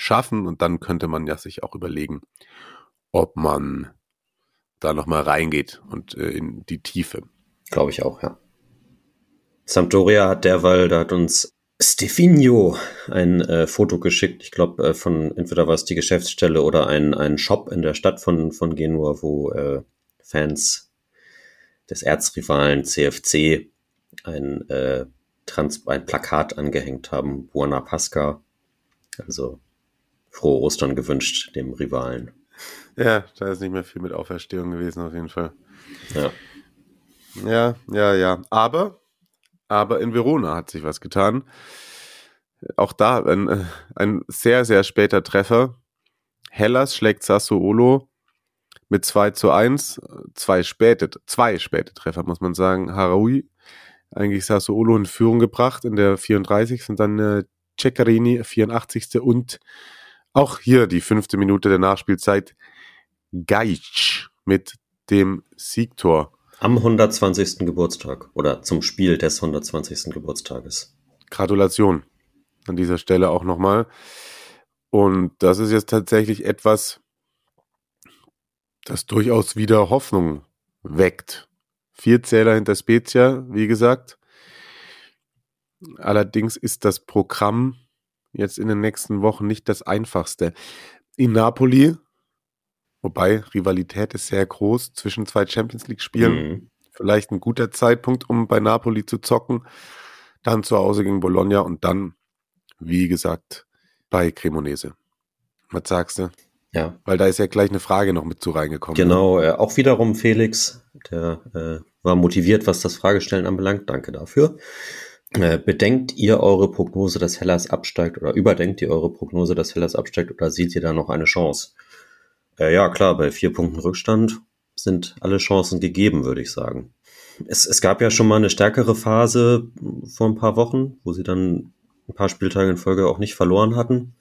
schaffen. Und dann könnte man ja sich auch überlegen, ob man da nochmal reingeht und äh, in die Tiefe. Glaube ich auch, ja. Sampdoria hat derweil, da hat uns Stefinio ein äh, Foto geschickt, ich glaube, äh, von entweder war es die Geschäftsstelle oder ein, ein Shop in der Stadt von, von Genua, wo äh, Fans des Erzrivalen CFC ein, äh, ein Plakat angehängt haben, Buona Pasca. Also frohe Ostern gewünscht dem Rivalen. Ja, da ist nicht mehr viel mit Auferstehung gewesen, auf jeden Fall. Ja. Ja, ja, ja. Aber aber in Verona hat sich was getan. Auch da ein, ein sehr, sehr später Treffer. Hellas schlägt Sassuolo mit 2 zu 1. Zwei späte, zwei späte Treffer, muss man sagen. Haraui eigentlich Sassuolo in Führung gebracht in der 34. und dann äh, Ceccarini 84. und auch hier die fünfte Minute der Nachspielzeit Gaitsch mit dem Siegtor. Am 120. Geburtstag oder zum Spiel des 120. Geburtstages. Gratulation an dieser Stelle auch nochmal. Und das ist jetzt tatsächlich etwas, das durchaus wieder Hoffnung weckt. Vier Zähler hinter Spezia, wie gesagt. Allerdings ist das Programm jetzt in den nächsten Wochen nicht das einfachste. In Napoli Wobei Rivalität ist sehr groß zwischen zwei Champions League Spielen. Mhm. Vielleicht ein guter Zeitpunkt, um bei Napoli zu zocken. Dann zu Hause gegen Bologna und dann, wie gesagt, bei Cremonese. Was sagst du? Ja. Weil da ist ja gleich eine Frage noch mit zu reingekommen. Genau, äh, auch wiederum Felix, der äh, war motiviert, was das Fragestellen anbelangt. Danke dafür. Äh, bedenkt ihr eure Prognose, dass Hellas absteigt oder überdenkt ihr eure Prognose, dass Hellas absteigt oder seht ihr da noch eine Chance? Äh, ja, klar, bei vier Punkten Rückstand sind alle Chancen gegeben, würde ich sagen. Es, es gab ja schon mal eine stärkere Phase vor ein paar Wochen, wo sie dann ein paar Spieltage in Folge auch nicht verloren hatten.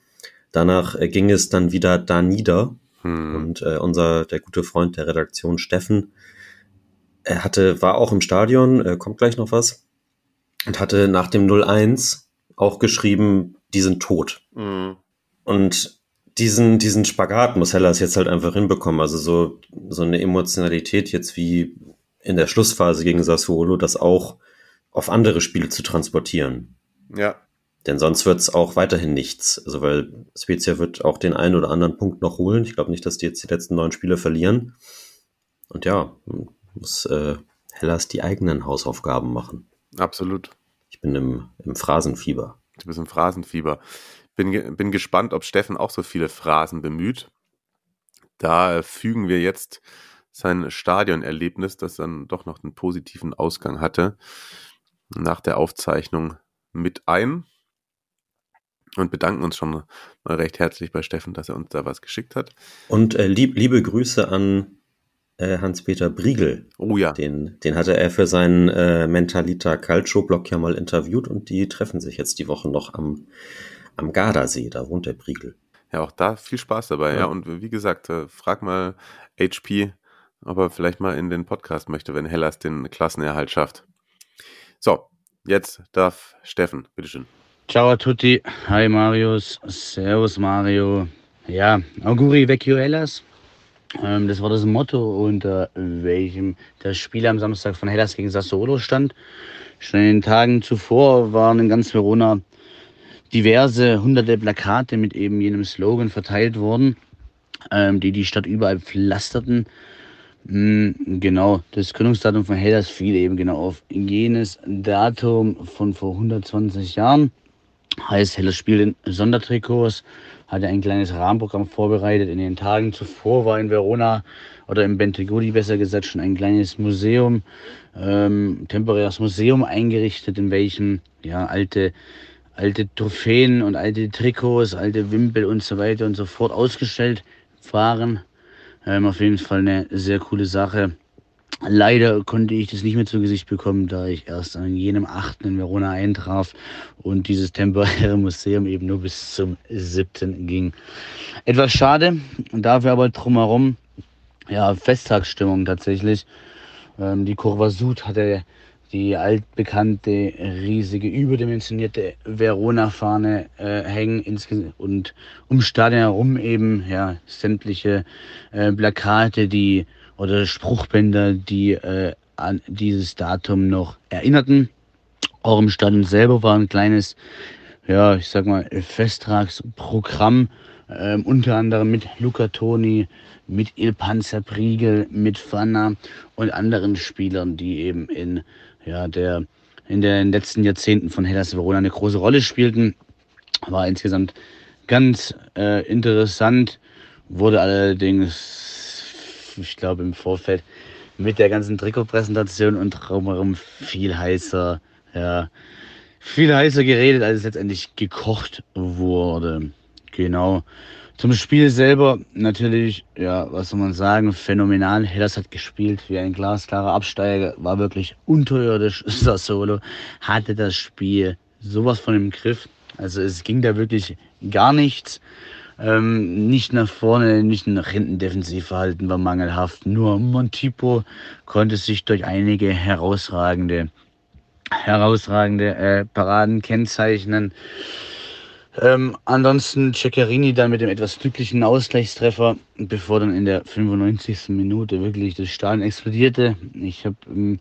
Danach äh, ging es dann wieder da nieder. Hm. Und äh, unser, der gute Freund der Redaktion, Steffen, er hatte, war auch im Stadion, äh, kommt gleich noch was, und hatte nach dem 0-1 auch geschrieben, die sind tot. Hm. Und diesen, diesen Spagat muss Hellas jetzt halt einfach hinbekommen. Also so, so eine Emotionalität jetzt wie in der Schlussphase gegen Sassuolo, das auch auf andere Spiele zu transportieren. Ja. Denn sonst wird es auch weiterhin nichts. Also weil Spezia wird auch den einen oder anderen Punkt noch holen. Ich glaube nicht, dass die jetzt die letzten neun Spiele verlieren. Und ja, muss äh, Hellas die eigenen Hausaufgaben machen. Absolut. Ich bin im, im Phrasenfieber. Du bist im Phrasenfieber. Bin, bin gespannt, ob Steffen auch so viele Phrasen bemüht. Da fügen wir jetzt sein Stadionerlebnis, das dann doch noch einen positiven Ausgang hatte, nach der Aufzeichnung mit ein und bedanken uns schon mal recht herzlich bei Steffen, dass er uns da was geschickt hat. Und äh, lieb, liebe Grüße an äh, Hans-Peter Briegel. Oh ja. Den, den hatte er für seinen äh, Mentalita Calcio Blog ja mal interviewt und die treffen sich jetzt die Woche noch am am Gardasee, da wohnt der Priegel. Ja, auch da viel Spaß dabei. Ja, ja und wie gesagt, äh, frag mal HP, ob er vielleicht mal in den Podcast möchte, wenn Hellas den Klassenerhalt schafft. So, jetzt darf Steffen, bitteschön. Ciao a tutti. Hi Marius. Servus Mario. Ja, Auguri vecchio Hellas. Ähm, das war das Motto, unter welchem das Spiel am Samstag von Hellas gegen Sassuolo stand. Schon in den Tagen zuvor waren in ganz Verona diverse hunderte Plakate mit eben jenem Slogan verteilt wurden, ähm, die die Stadt überall pflasterten. Mhm, genau, das Gründungsdatum von Hellas fiel eben genau auf jenes Datum von vor 120 Jahren. Heißt, Hellas spielt in Sondertrikots, hatte ein kleines Rahmenprogramm vorbereitet. In den Tagen zuvor war in Verona oder im Bentegodi besser gesagt schon ein kleines Museum, ähm, temporäres Museum eingerichtet, in welchem ja alte alte Trophäen und alte Trikots, alte Wimpel und so weiter und so fort ausgestellt waren. Ähm, auf jeden Fall eine sehr coole Sache. Leider konnte ich das nicht mehr zu Gesicht bekommen, da ich erst an jenem 8. in Verona eintraf und dieses temporäre Museum eben nur bis zum 7. ging. Etwas schade, dafür aber drumherum, ja, Festtagsstimmung tatsächlich. Ähm, die Kurva Sud hatte die altbekannte, riesige, überdimensionierte Verona-Fahne äh, hängen und um Stadion herum eben ja sämtliche äh, Plakate, die oder Spruchbänder, die äh, an dieses Datum noch erinnerten. Auch im Stadion selber war ein kleines, ja, ich sag mal, Festtagsprogramm, ähm, unter anderem mit Luca Toni, mit Il Panzerpriegel, mit Fanna und anderen Spielern, die eben in ja, der in den letzten Jahrzehnten von Hellas Verona eine große Rolle spielten. War insgesamt ganz äh, interessant, wurde allerdings, ich glaube, im Vorfeld mit der ganzen Trikotpräsentation und drumherum viel heißer, ja, viel heißer geredet, als es letztendlich gekocht wurde. Genau. Zum Spiel selber natürlich, ja, was soll man sagen, phänomenal. Hellas hat gespielt wie ein glasklarer Absteiger, war wirklich unterirdisch. Sassolo hatte das Spiel sowas von im Griff. Also es ging da wirklich gar nichts. Ähm, nicht nach vorne, nicht nach hinten Defensivverhalten war mangelhaft. Nur Montipo konnte sich durch einige herausragende, herausragende äh, Paraden kennzeichnen. Ähm, ansonsten Ceccherini dann mit dem etwas glücklichen Ausgleichstreffer, bevor dann in der 95. Minute wirklich das Stadion explodierte. Ich habe, ähm,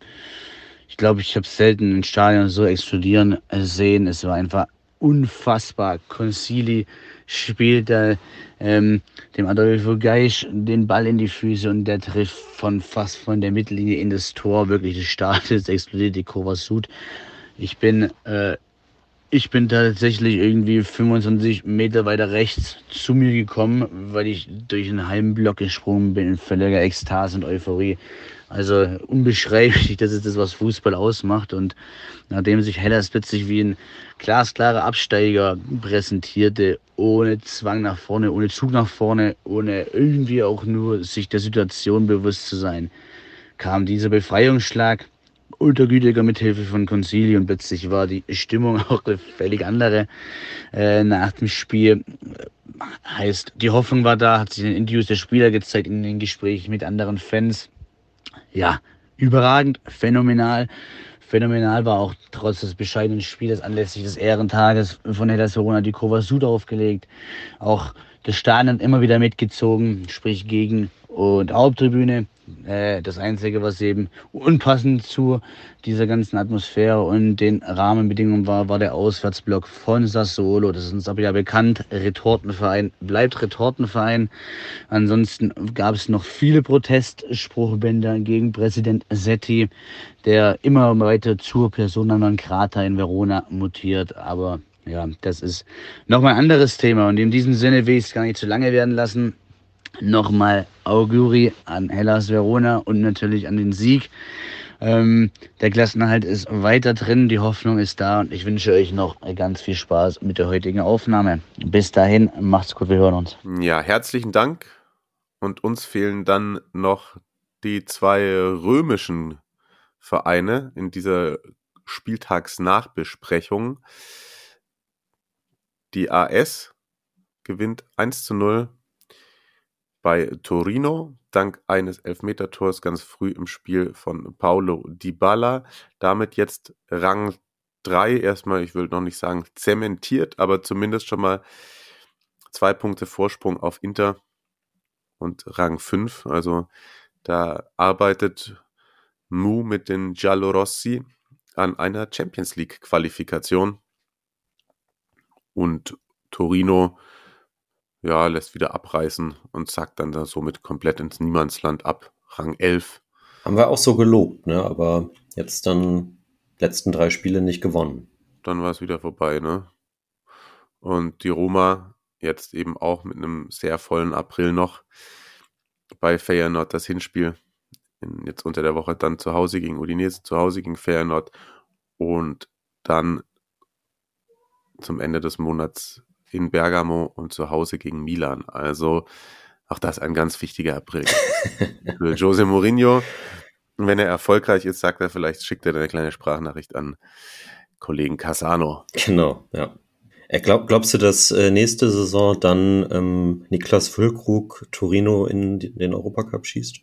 ich glaube, ich habe selten ein Stadion so explodieren sehen. Es war einfach unfassbar. Concili spielte ähm, dem Adolfo Geisch den Ball in die Füße und der trifft von fast von der Mittellinie in das Tor. Wirklich das Stadion explodiert die Kurva Sud. Ich bin äh, ich bin tatsächlich irgendwie 25 Meter weiter rechts zu mir gekommen, weil ich durch einen halben Block gesprungen bin in völliger Ekstase und Euphorie. Also unbeschreiblich, das ist das, was Fußball ausmacht. Und nachdem sich Hellas plötzlich wie ein glasklarer Absteiger präsentierte, ohne Zwang nach vorne, ohne Zug nach vorne, ohne irgendwie auch nur sich der Situation bewusst zu sein, kam dieser Befreiungsschlag Untergütiger mithilfe von Concili und plötzlich war die Stimmung auch eine völlig andere äh, nach dem Spiel. Heißt, die Hoffnung war da, hat sich in den Interviews der Spieler gezeigt, in den Gesprächen mit anderen Fans. Ja, überragend, phänomenal. Phänomenal war auch trotz des bescheidenen Spieles anlässlich des Ehrentages von Hellas Verona die Kova Sud aufgelegt. Auch das Stadion immer wieder mitgezogen, sprich gegen und Haupttribüne. Äh, das Einzige, was eben unpassend zu dieser ganzen Atmosphäre und den Rahmenbedingungen war, war der Auswärtsblock von Sassuolo. Das ist uns aber ja bekannt. Retortenverein bleibt Retortenverein. Ansonsten gab es noch viele Protestspruchbänder gegen Präsident Setti, der immer weiter zur Persona non grata in Verona mutiert. Aber ja, das ist nochmal ein anderes Thema. Und in diesem Sinne will ich es gar nicht zu lange werden lassen nochmal Auguri an Hellas Verona und natürlich an den Sieg. Ähm, der Klassenerhalt ist weiter drin, die Hoffnung ist da und ich wünsche euch noch ganz viel Spaß mit der heutigen Aufnahme. Bis dahin, macht's gut, wir hören uns. Ja, herzlichen Dank. Und uns fehlen dann noch die zwei römischen Vereine in dieser Spieltagsnachbesprechung. Die AS gewinnt 1 zu 0 bei Torino dank eines Elfmetertors ganz früh im Spiel von Paulo Dybala. Damit jetzt Rang 3 erstmal, ich will noch nicht sagen zementiert, aber zumindest schon mal zwei Punkte Vorsprung auf Inter und Rang 5. Also da arbeitet Mu mit den Giallorossi an einer Champions League Qualifikation. Und Torino ja, lässt wieder abreißen und zackt dann da somit komplett ins Niemandsland ab. Rang 11. Haben wir auch so gelobt, ne? Aber jetzt dann letzten drei Spiele nicht gewonnen. Dann war es wieder vorbei, ne? Und die Roma jetzt eben auch mit einem sehr vollen April noch bei Feyenoord das Hinspiel. In, jetzt unter der Woche dann zu Hause gegen Udinese, zu Hause gegen Feyenoord und dann zum Ende des Monats in Bergamo und zu Hause gegen Milan. Also auch das ein ganz wichtiger April. Für Jose Mourinho, wenn er erfolgreich ist, sagt er vielleicht, schickt er eine kleine Sprachnachricht an Kollegen Casano. Genau, ja. Er glaub, glaubst du, dass äh, nächste Saison dann ähm, Niklas Füllkrug Torino in den Europacup schießt?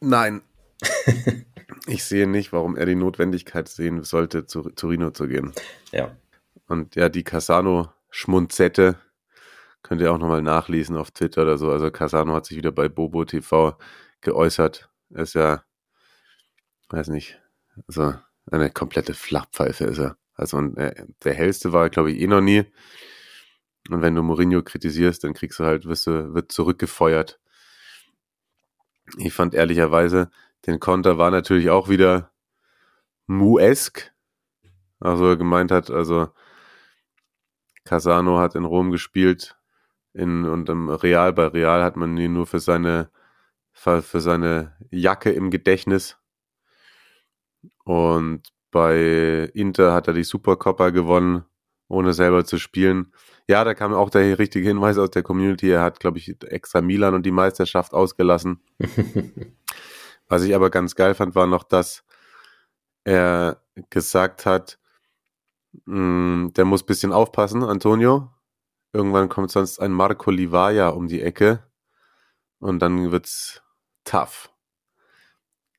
Nein. ich sehe nicht, warum er die Notwendigkeit sehen sollte, zu Torino zu gehen. Ja. Und ja, die Casano-Schmunzette könnt ihr auch nochmal nachlesen auf Twitter oder so. Also Casano hat sich wieder bei Bobo TV geäußert. Er ist ja, weiß nicht, also eine komplette Flachpfeife ist er. Also und, äh, der hellste war, glaube ich, eh noch nie. Und wenn du Mourinho kritisierst, dann kriegst du halt, wirst du, wird zurückgefeuert. Ich fand ehrlicherweise, den Konter war natürlich auch wieder Muesk. Also er gemeint hat, also Casano hat in Rom gespielt, in, und im Real, bei Real hat man ihn nur für seine, für seine Jacke im Gedächtnis. Und bei Inter hat er die Supercoppa gewonnen, ohne selber zu spielen. Ja, da kam auch der richtige Hinweis aus der Community. Er hat, glaube ich, extra Milan und die Meisterschaft ausgelassen. Was ich aber ganz geil fand, war noch, dass er gesagt hat, der muss ein bisschen aufpassen, Antonio, Irgendwann kommt sonst ein Marco Livaya um die Ecke und dann wird's tough.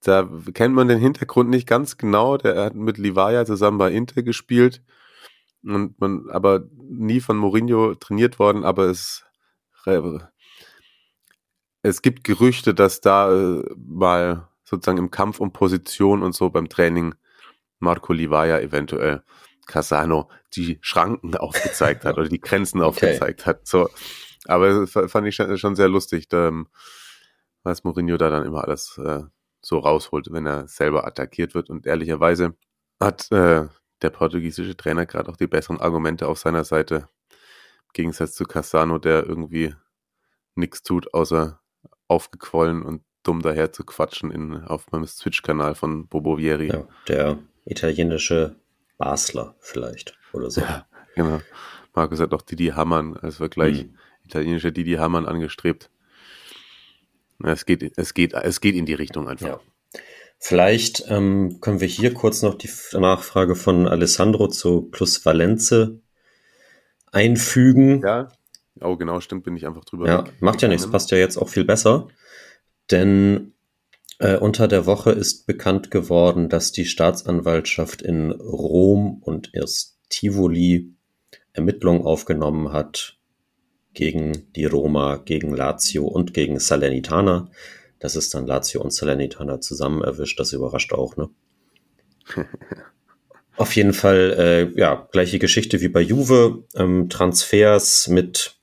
Da kennt man den Hintergrund nicht ganz genau. Der hat mit Livaya zusammen bei Inter gespielt und man aber nie von Mourinho trainiert worden, aber es es gibt Gerüchte, dass da äh, mal sozusagen im Kampf um Position und so beim Training Marco Livaya eventuell Casano die Schranken aufgezeigt hat oder die Grenzen aufgezeigt okay. hat. So. Aber fand ich schon sehr lustig, ähm, was Mourinho da dann immer alles äh, so rausholt, wenn er selber attackiert wird. Und ehrlicherweise hat äh, der portugiesische Trainer gerade auch die besseren Argumente auf seiner Seite. Im Gegensatz zu Cassano, der irgendwie nichts tut, außer aufgequollen und dumm daher zu quatschen in, auf meinem Twitch-Kanal von Bobo Vieri. Ja, der italienische Basler vielleicht oder so. Ja, genau. Markus hat auch Didi Hamann als Vergleich, mhm. italienischer Didi Hamann angestrebt. Es geht, es geht, es geht in die Richtung einfach. Ja. Vielleicht ähm, können wir hier kurz noch die Nachfrage von Alessandro zu Plus Valenze einfügen. Ja, oh genau, stimmt, bin ich einfach drüber. Ja, macht ja nichts, passt ja jetzt auch viel besser. Denn unter der Woche ist bekannt geworden, dass die Staatsanwaltschaft in Rom und erst Tivoli Ermittlungen aufgenommen hat gegen die Roma, gegen Lazio und gegen Salernitana. Das ist dann Lazio und Salernitana zusammen erwischt. Das überrascht auch, ne? Auf jeden Fall, äh, ja, gleiche Geschichte wie bei Juve. Ähm, Transfers mit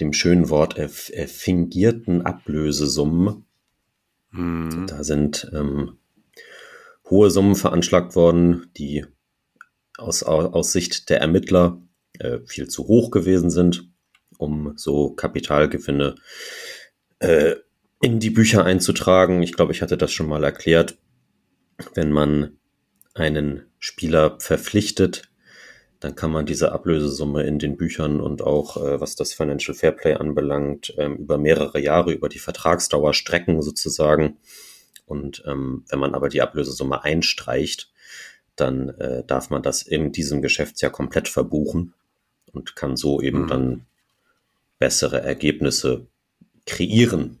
dem schönen Wort erf erfingierten Ablösesummen Mhm. Da sind ähm, hohe Summen veranschlagt worden, die aus, aus Sicht der Ermittler äh, viel zu hoch gewesen sind, um so Kapitalgewinne äh, in die Bücher einzutragen. Ich glaube, ich hatte das schon mal erklärt. Wenn man einen Spieler verpflichtet, dann kann man diese Ablösesumme in den Büchern und auch äh, was das Financial Fairplay anbelangt, ähm, über mehrere Jahre, über die Vertragsdauer strecken sozusagen. Und ähm, wenn man aber die Ablösesumme einstreicht, dann äh, darf man das in diesem Geschäftsjahr komplett verbuchen und kann so eben mhm. dann bessere Ergebnisse kreieren.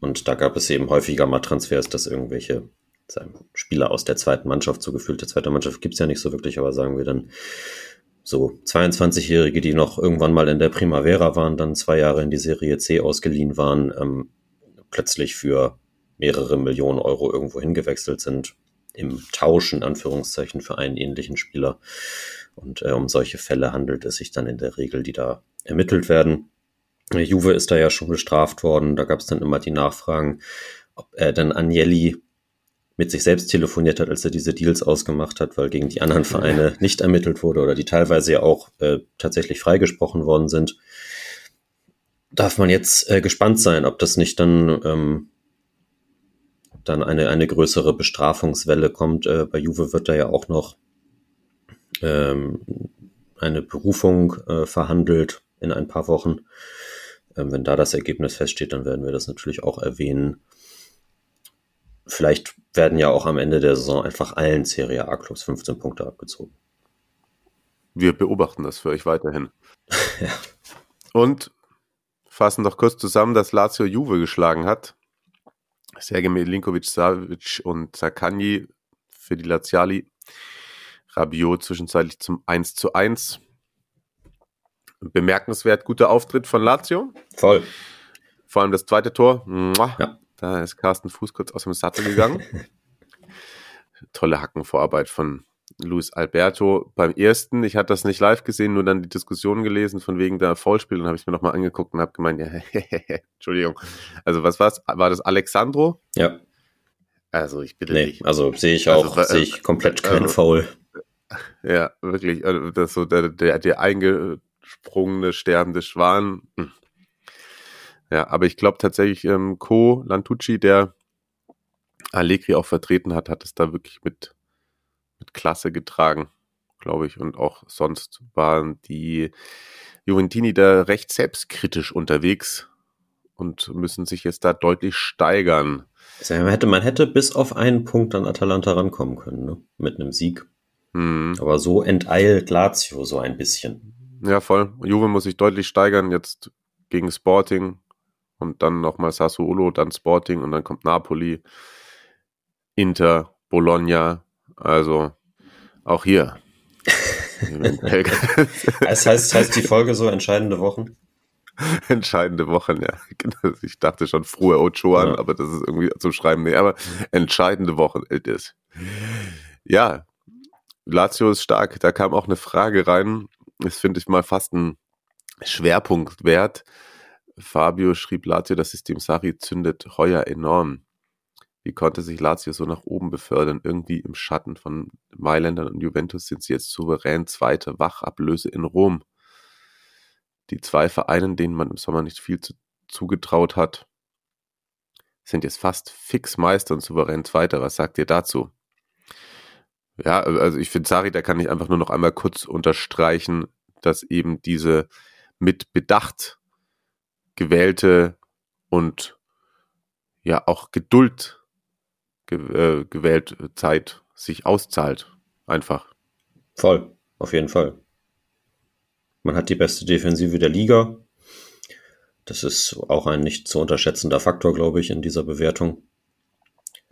Und da gab es eben häufiger mal Transfers, dass irgendwelche Spieler aus der zweiten Mannschaft, so gefühlte zweite Mannschaft gibt's ja nicht so wirklich, aber sagen wir dann so 22-Jährige, die noch irgendwann mal in der Primavera waren, dann zwei Jahre in die Serie C ausgeliehen waren, ähm, plötzlich für mehrere Millionen Euro irgendwo hingewechselt sind, im Tausch in Anführungszeichen für einen ähnlichen Spieler. Und äh, um solche Fälle handelt es sich dann in der Regel, die da ermittelt werden. Juve ist da ja schon bestraft worden. Da gab es dann immer die Nachfragen, ob er denn Agnelli mit sich selbst telefoniert hat, als er diese Deals ausgemacht hat, weil gegen die anderen Vereine nicht ermittelt wurde oder die teilweise ja auch äh, tatsächlich freigesprochen worden sind. Darf man jetzt äh, gespannt sein, ob das nicht dann, ähm, dann eine, eine größere Bestrafungswelle kommt. Äh, bei Juve wird da ja auch noch ähm, eine Berufung äh, verhandelt in ein paar Wochen. Ähm, wenn da das Ergebnis feststeht, dann werden wir das natürlich auch erwähnen. Vielleicht werden ja auch am Ende der Saison einfach allen Serie A-Clubs 15 Punkte abgezogen. Wir beobachten das für euch weiterhin. ja. Und fassen doch kurz zusammen, dass Lazio Juve geschlagen hat. Sergej Milinkovic, Savic und Zaccagni für die Laziali. Rabiot zwischenzeitlich zum 1 zu 1. Bemerkenswert guter Auftritt von Lazio. Voll. Vor allem das zweite Tor. Ja. Da ist Carsten Fuß kurz aus dem Sattel gegangen. Tolle Hackenvorarbeit von Luis Alberto. Beim ersten, ich hatte das nicht live gesehen, nur dann die Diskussion gelesen von wegen der Vollspiel und habe ich mir nochmal angeguckt und habe gemeint, ja, Entschuldigung. Also was war's? War das Alexandro? Ja. Also ich bitte nee, nicht. Also sehe ich auch, also, sehe ich komplett keinen also, Foul. Ja, wirklich. Also, das so der, der, der eingesprungene, sterbende Schwan. Hm. Ja, aber ich glaube tatsächlich, ähm, Co. Lantucci, der Allegri auch vertreten hat, hat es da wirklich mit, mit Klasse getragen, glaube ich. Und auch sonst waren die Juventini da recht selbstkritisch unterwegs und müssen sich jetzt da deutlich steigern. Man hätte, man hätte bis auf einen Punkt an Atalanta rankommen können, ne? mit einem Sieg. Hm. Aber so enteilt Lazio so ein bisschen. Ja, voll. Juve muss sich deutlich steigern, jetzt gegen Sporting und dann nochmal Sassuolo, dann Sporting und dann kommt Napoli, Inter, Bologna. Also auch hier. das heißt, heißt die Folge so entscheidende Wochen? Entscheidende Wochen, ja. Ich dachte schon frohe Ochoan, ja. aber das ist irgendwie zum Schreiben. Nee, aber entscheidende Wochen ist. Ja, Lazio ist stark. Da kam auch eine Frage rein. Das finde ich mal fast ein Schwerpunkt wert. Fabio schrieb Lazio, das System Sari zündet heuer enorm. Wie konnte sich Lazio so nach oben befördern? Irgendwie im Schatten von Mailändern und Juventus sind sie jetzt souverän zweite Wachablöse in Rom. Die zwei Vereine, denen man im Sommer nicht viel zu, zugetraut hat, sind jetzt fast fix Meister und souverän Zweiter. Was sagt ihr dazu? Ja, also ich finde, Sari, da kann ich einfach nur noch einmal kurz unterstreichen, dass eben diese mit Bedacht gewählte und ja auch Geduld ge äh, gewählte Zeit sich auszahlt. Einfach. Voll, auf jeden Fall. Man hat die beste Defensive der Liga. Das ist auch ein nicht zu unterschätzender Faktor, glaube ich, in dieser Bewertung.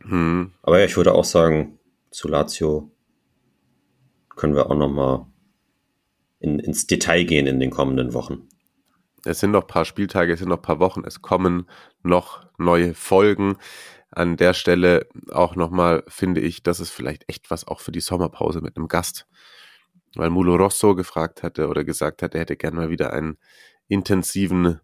Hm. Aber ja, ich würde auch sagen, zu Lazio können wir auch nochmal in, ins Detail gehen in den kommenden Wochen. Es sind noch ein paar Spieltage, es sind noch ein paar Wochen, es kommen noch neue Folgen. An der Stelle auch nochmal finde ich, dass es vielleicht echt was auch für die Sommerpause mit einem Gast. Weil Mulo Rosso gefragt hatte oder gesagt hat, er hätte gerne mal wieder einen intensiven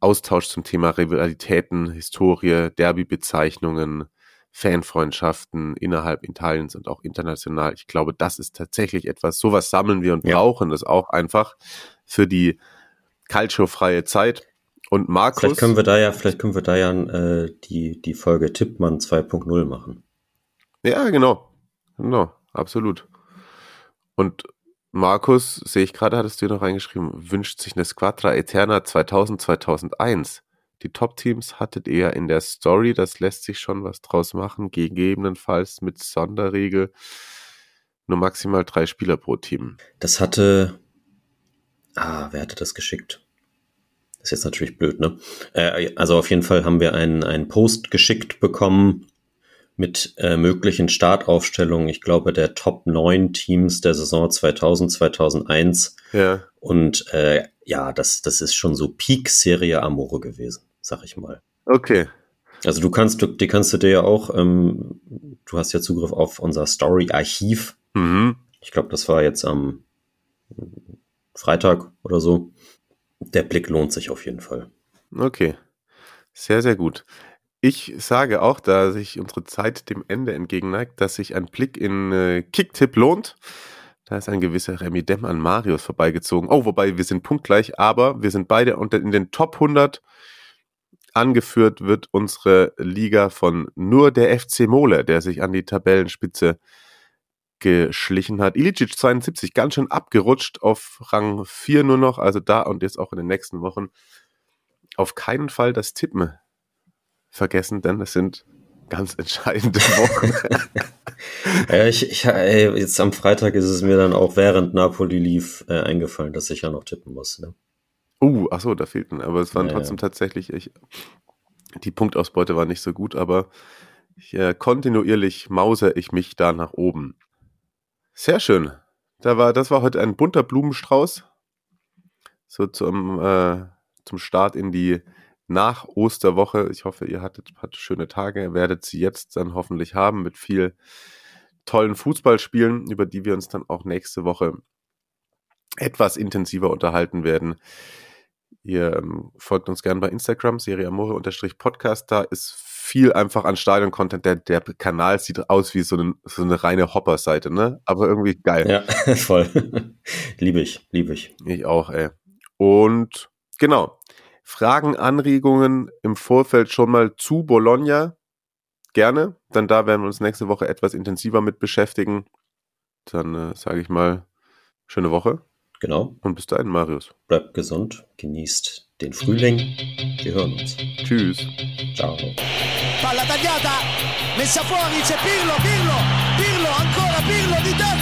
Austausch zum Thema Rivalitäten, Historie, Derby-Bezeichnungen, Fanfreundschaften innerhalb Italiens und auch international. Ich glaube, das ist tatsächlich etwas, sowas sammeln wir und ja. brauchen das auch einfach für die Calcio-freie Zeit. Und Markus. Vielleicht können wir da ja, vielleicht können wir da ja äh, die, die Folge Tippmann 2.0 machen. Ja, genau. Genau, absolut. Und Markus, sehe ich gerade, hattest du noch reingeschrieben, wünscht sich eine Squadra Eterna 2000, 2001. Die Top-Teams hattet ihr in der Story, das lässt sich schon was draus machen, gegebenenfalls mit Sonderregel nur maximal drei Spieler pro Team. Das hatte, ah, wer hatte das geschickt? Das ist jetzt natürlich blöd, ne? Äh, also auf jeden Fall haben wir einen, einen Post geschickt bekommen mit äh, möglichen Startaufstellungen, ich glaube, der Top 9 Teams der Saison 2000, 2001. Ja. Und äh, ja, das, das ist schon so Peak Serie Amore gewesen sag ich mal. Okay. Also du kannst, du, die kannst du dir ja auch, ähm, du hast ja Zugriff auf unser Story-Archiv. Mhm. Ich glaube, das war jetzt am Freitag oder so. Der Blick lohnt sich auf jeden Fall. Okay. Sehr, sehr gut. Ich sage auch, da sich unsere Zeit dem Ende entgegenneigt, dass sich ein Blick in äh, Kicktipp lohnt. Da ist ein gewisser Remy Dem an Marius vorbeigezogen. Oh, wobei wir sind punktgleich, aber wir sind beide unter in den Top 100. Angeführt wird unsere Liga von nur der FC Mole, der sich an die Tabellenspitze geschlichen hat. Ilicic 72, ganz schön abgerutscht auf Rang 4 nur noch, also da und jetzt auch in den nächsten Wochen auf keinen Fall das Tippen vergessen, denn es sind ganz entscheidende Wochen. ja, ich, ich, ey, jetzt am Freitag ist es mir dann auch während Napoli lief äh, eingefallen, dass ich ja noch tippen muss. Ne? Uh, ach so, da fehlten. Aber es waren ja, trotzdem ja. tatsächlich, ich, die Punktausbeute war nicht so gut, aber ich, äh, kontinuierlich mause ich mich da nach oben. Sehr schön. Da war, das war heute ein bunter Blumenstrauß. So zum, äh, zum Start in die nach Osterwoche. Ich hoffe, ihr hattet, hattet schöne Tage, werdet sie jetzt dann hoffentlich haben mit viel tollen Fußballspielen, über die wir uns dann auch nächste Woche etwas intensiver unterhalten werden. Ihr ähm, folgt uns gerne bei Instagram, Serie Amore-Podcast. Da ist viel einfach an Stadion-Content. Der, der Kanal sieht aus wie so eine, so eine reine Hopper-Seite, ne? Aber irgendwie geil. Ja, voll. liebe ich, liebe ich. Ich auch, ey. Und genau, Fragen, Anregungen im Vorfeld schon mal zu Bologna gerne. Dann da werden wir uns nächste Woche etwas intensiver mit beschäftigen. Dann äh, sage ich mal, schöne Woche. Genau. Und bis dahin, Marius. Bleibt gesund, genießt den Frühling. Wir hören uns. Tschüss. Ciao. Palla tagliata, messa fuori, c'è Pirlo, Pirlo, Pirlo, ancora Pirlo di testa.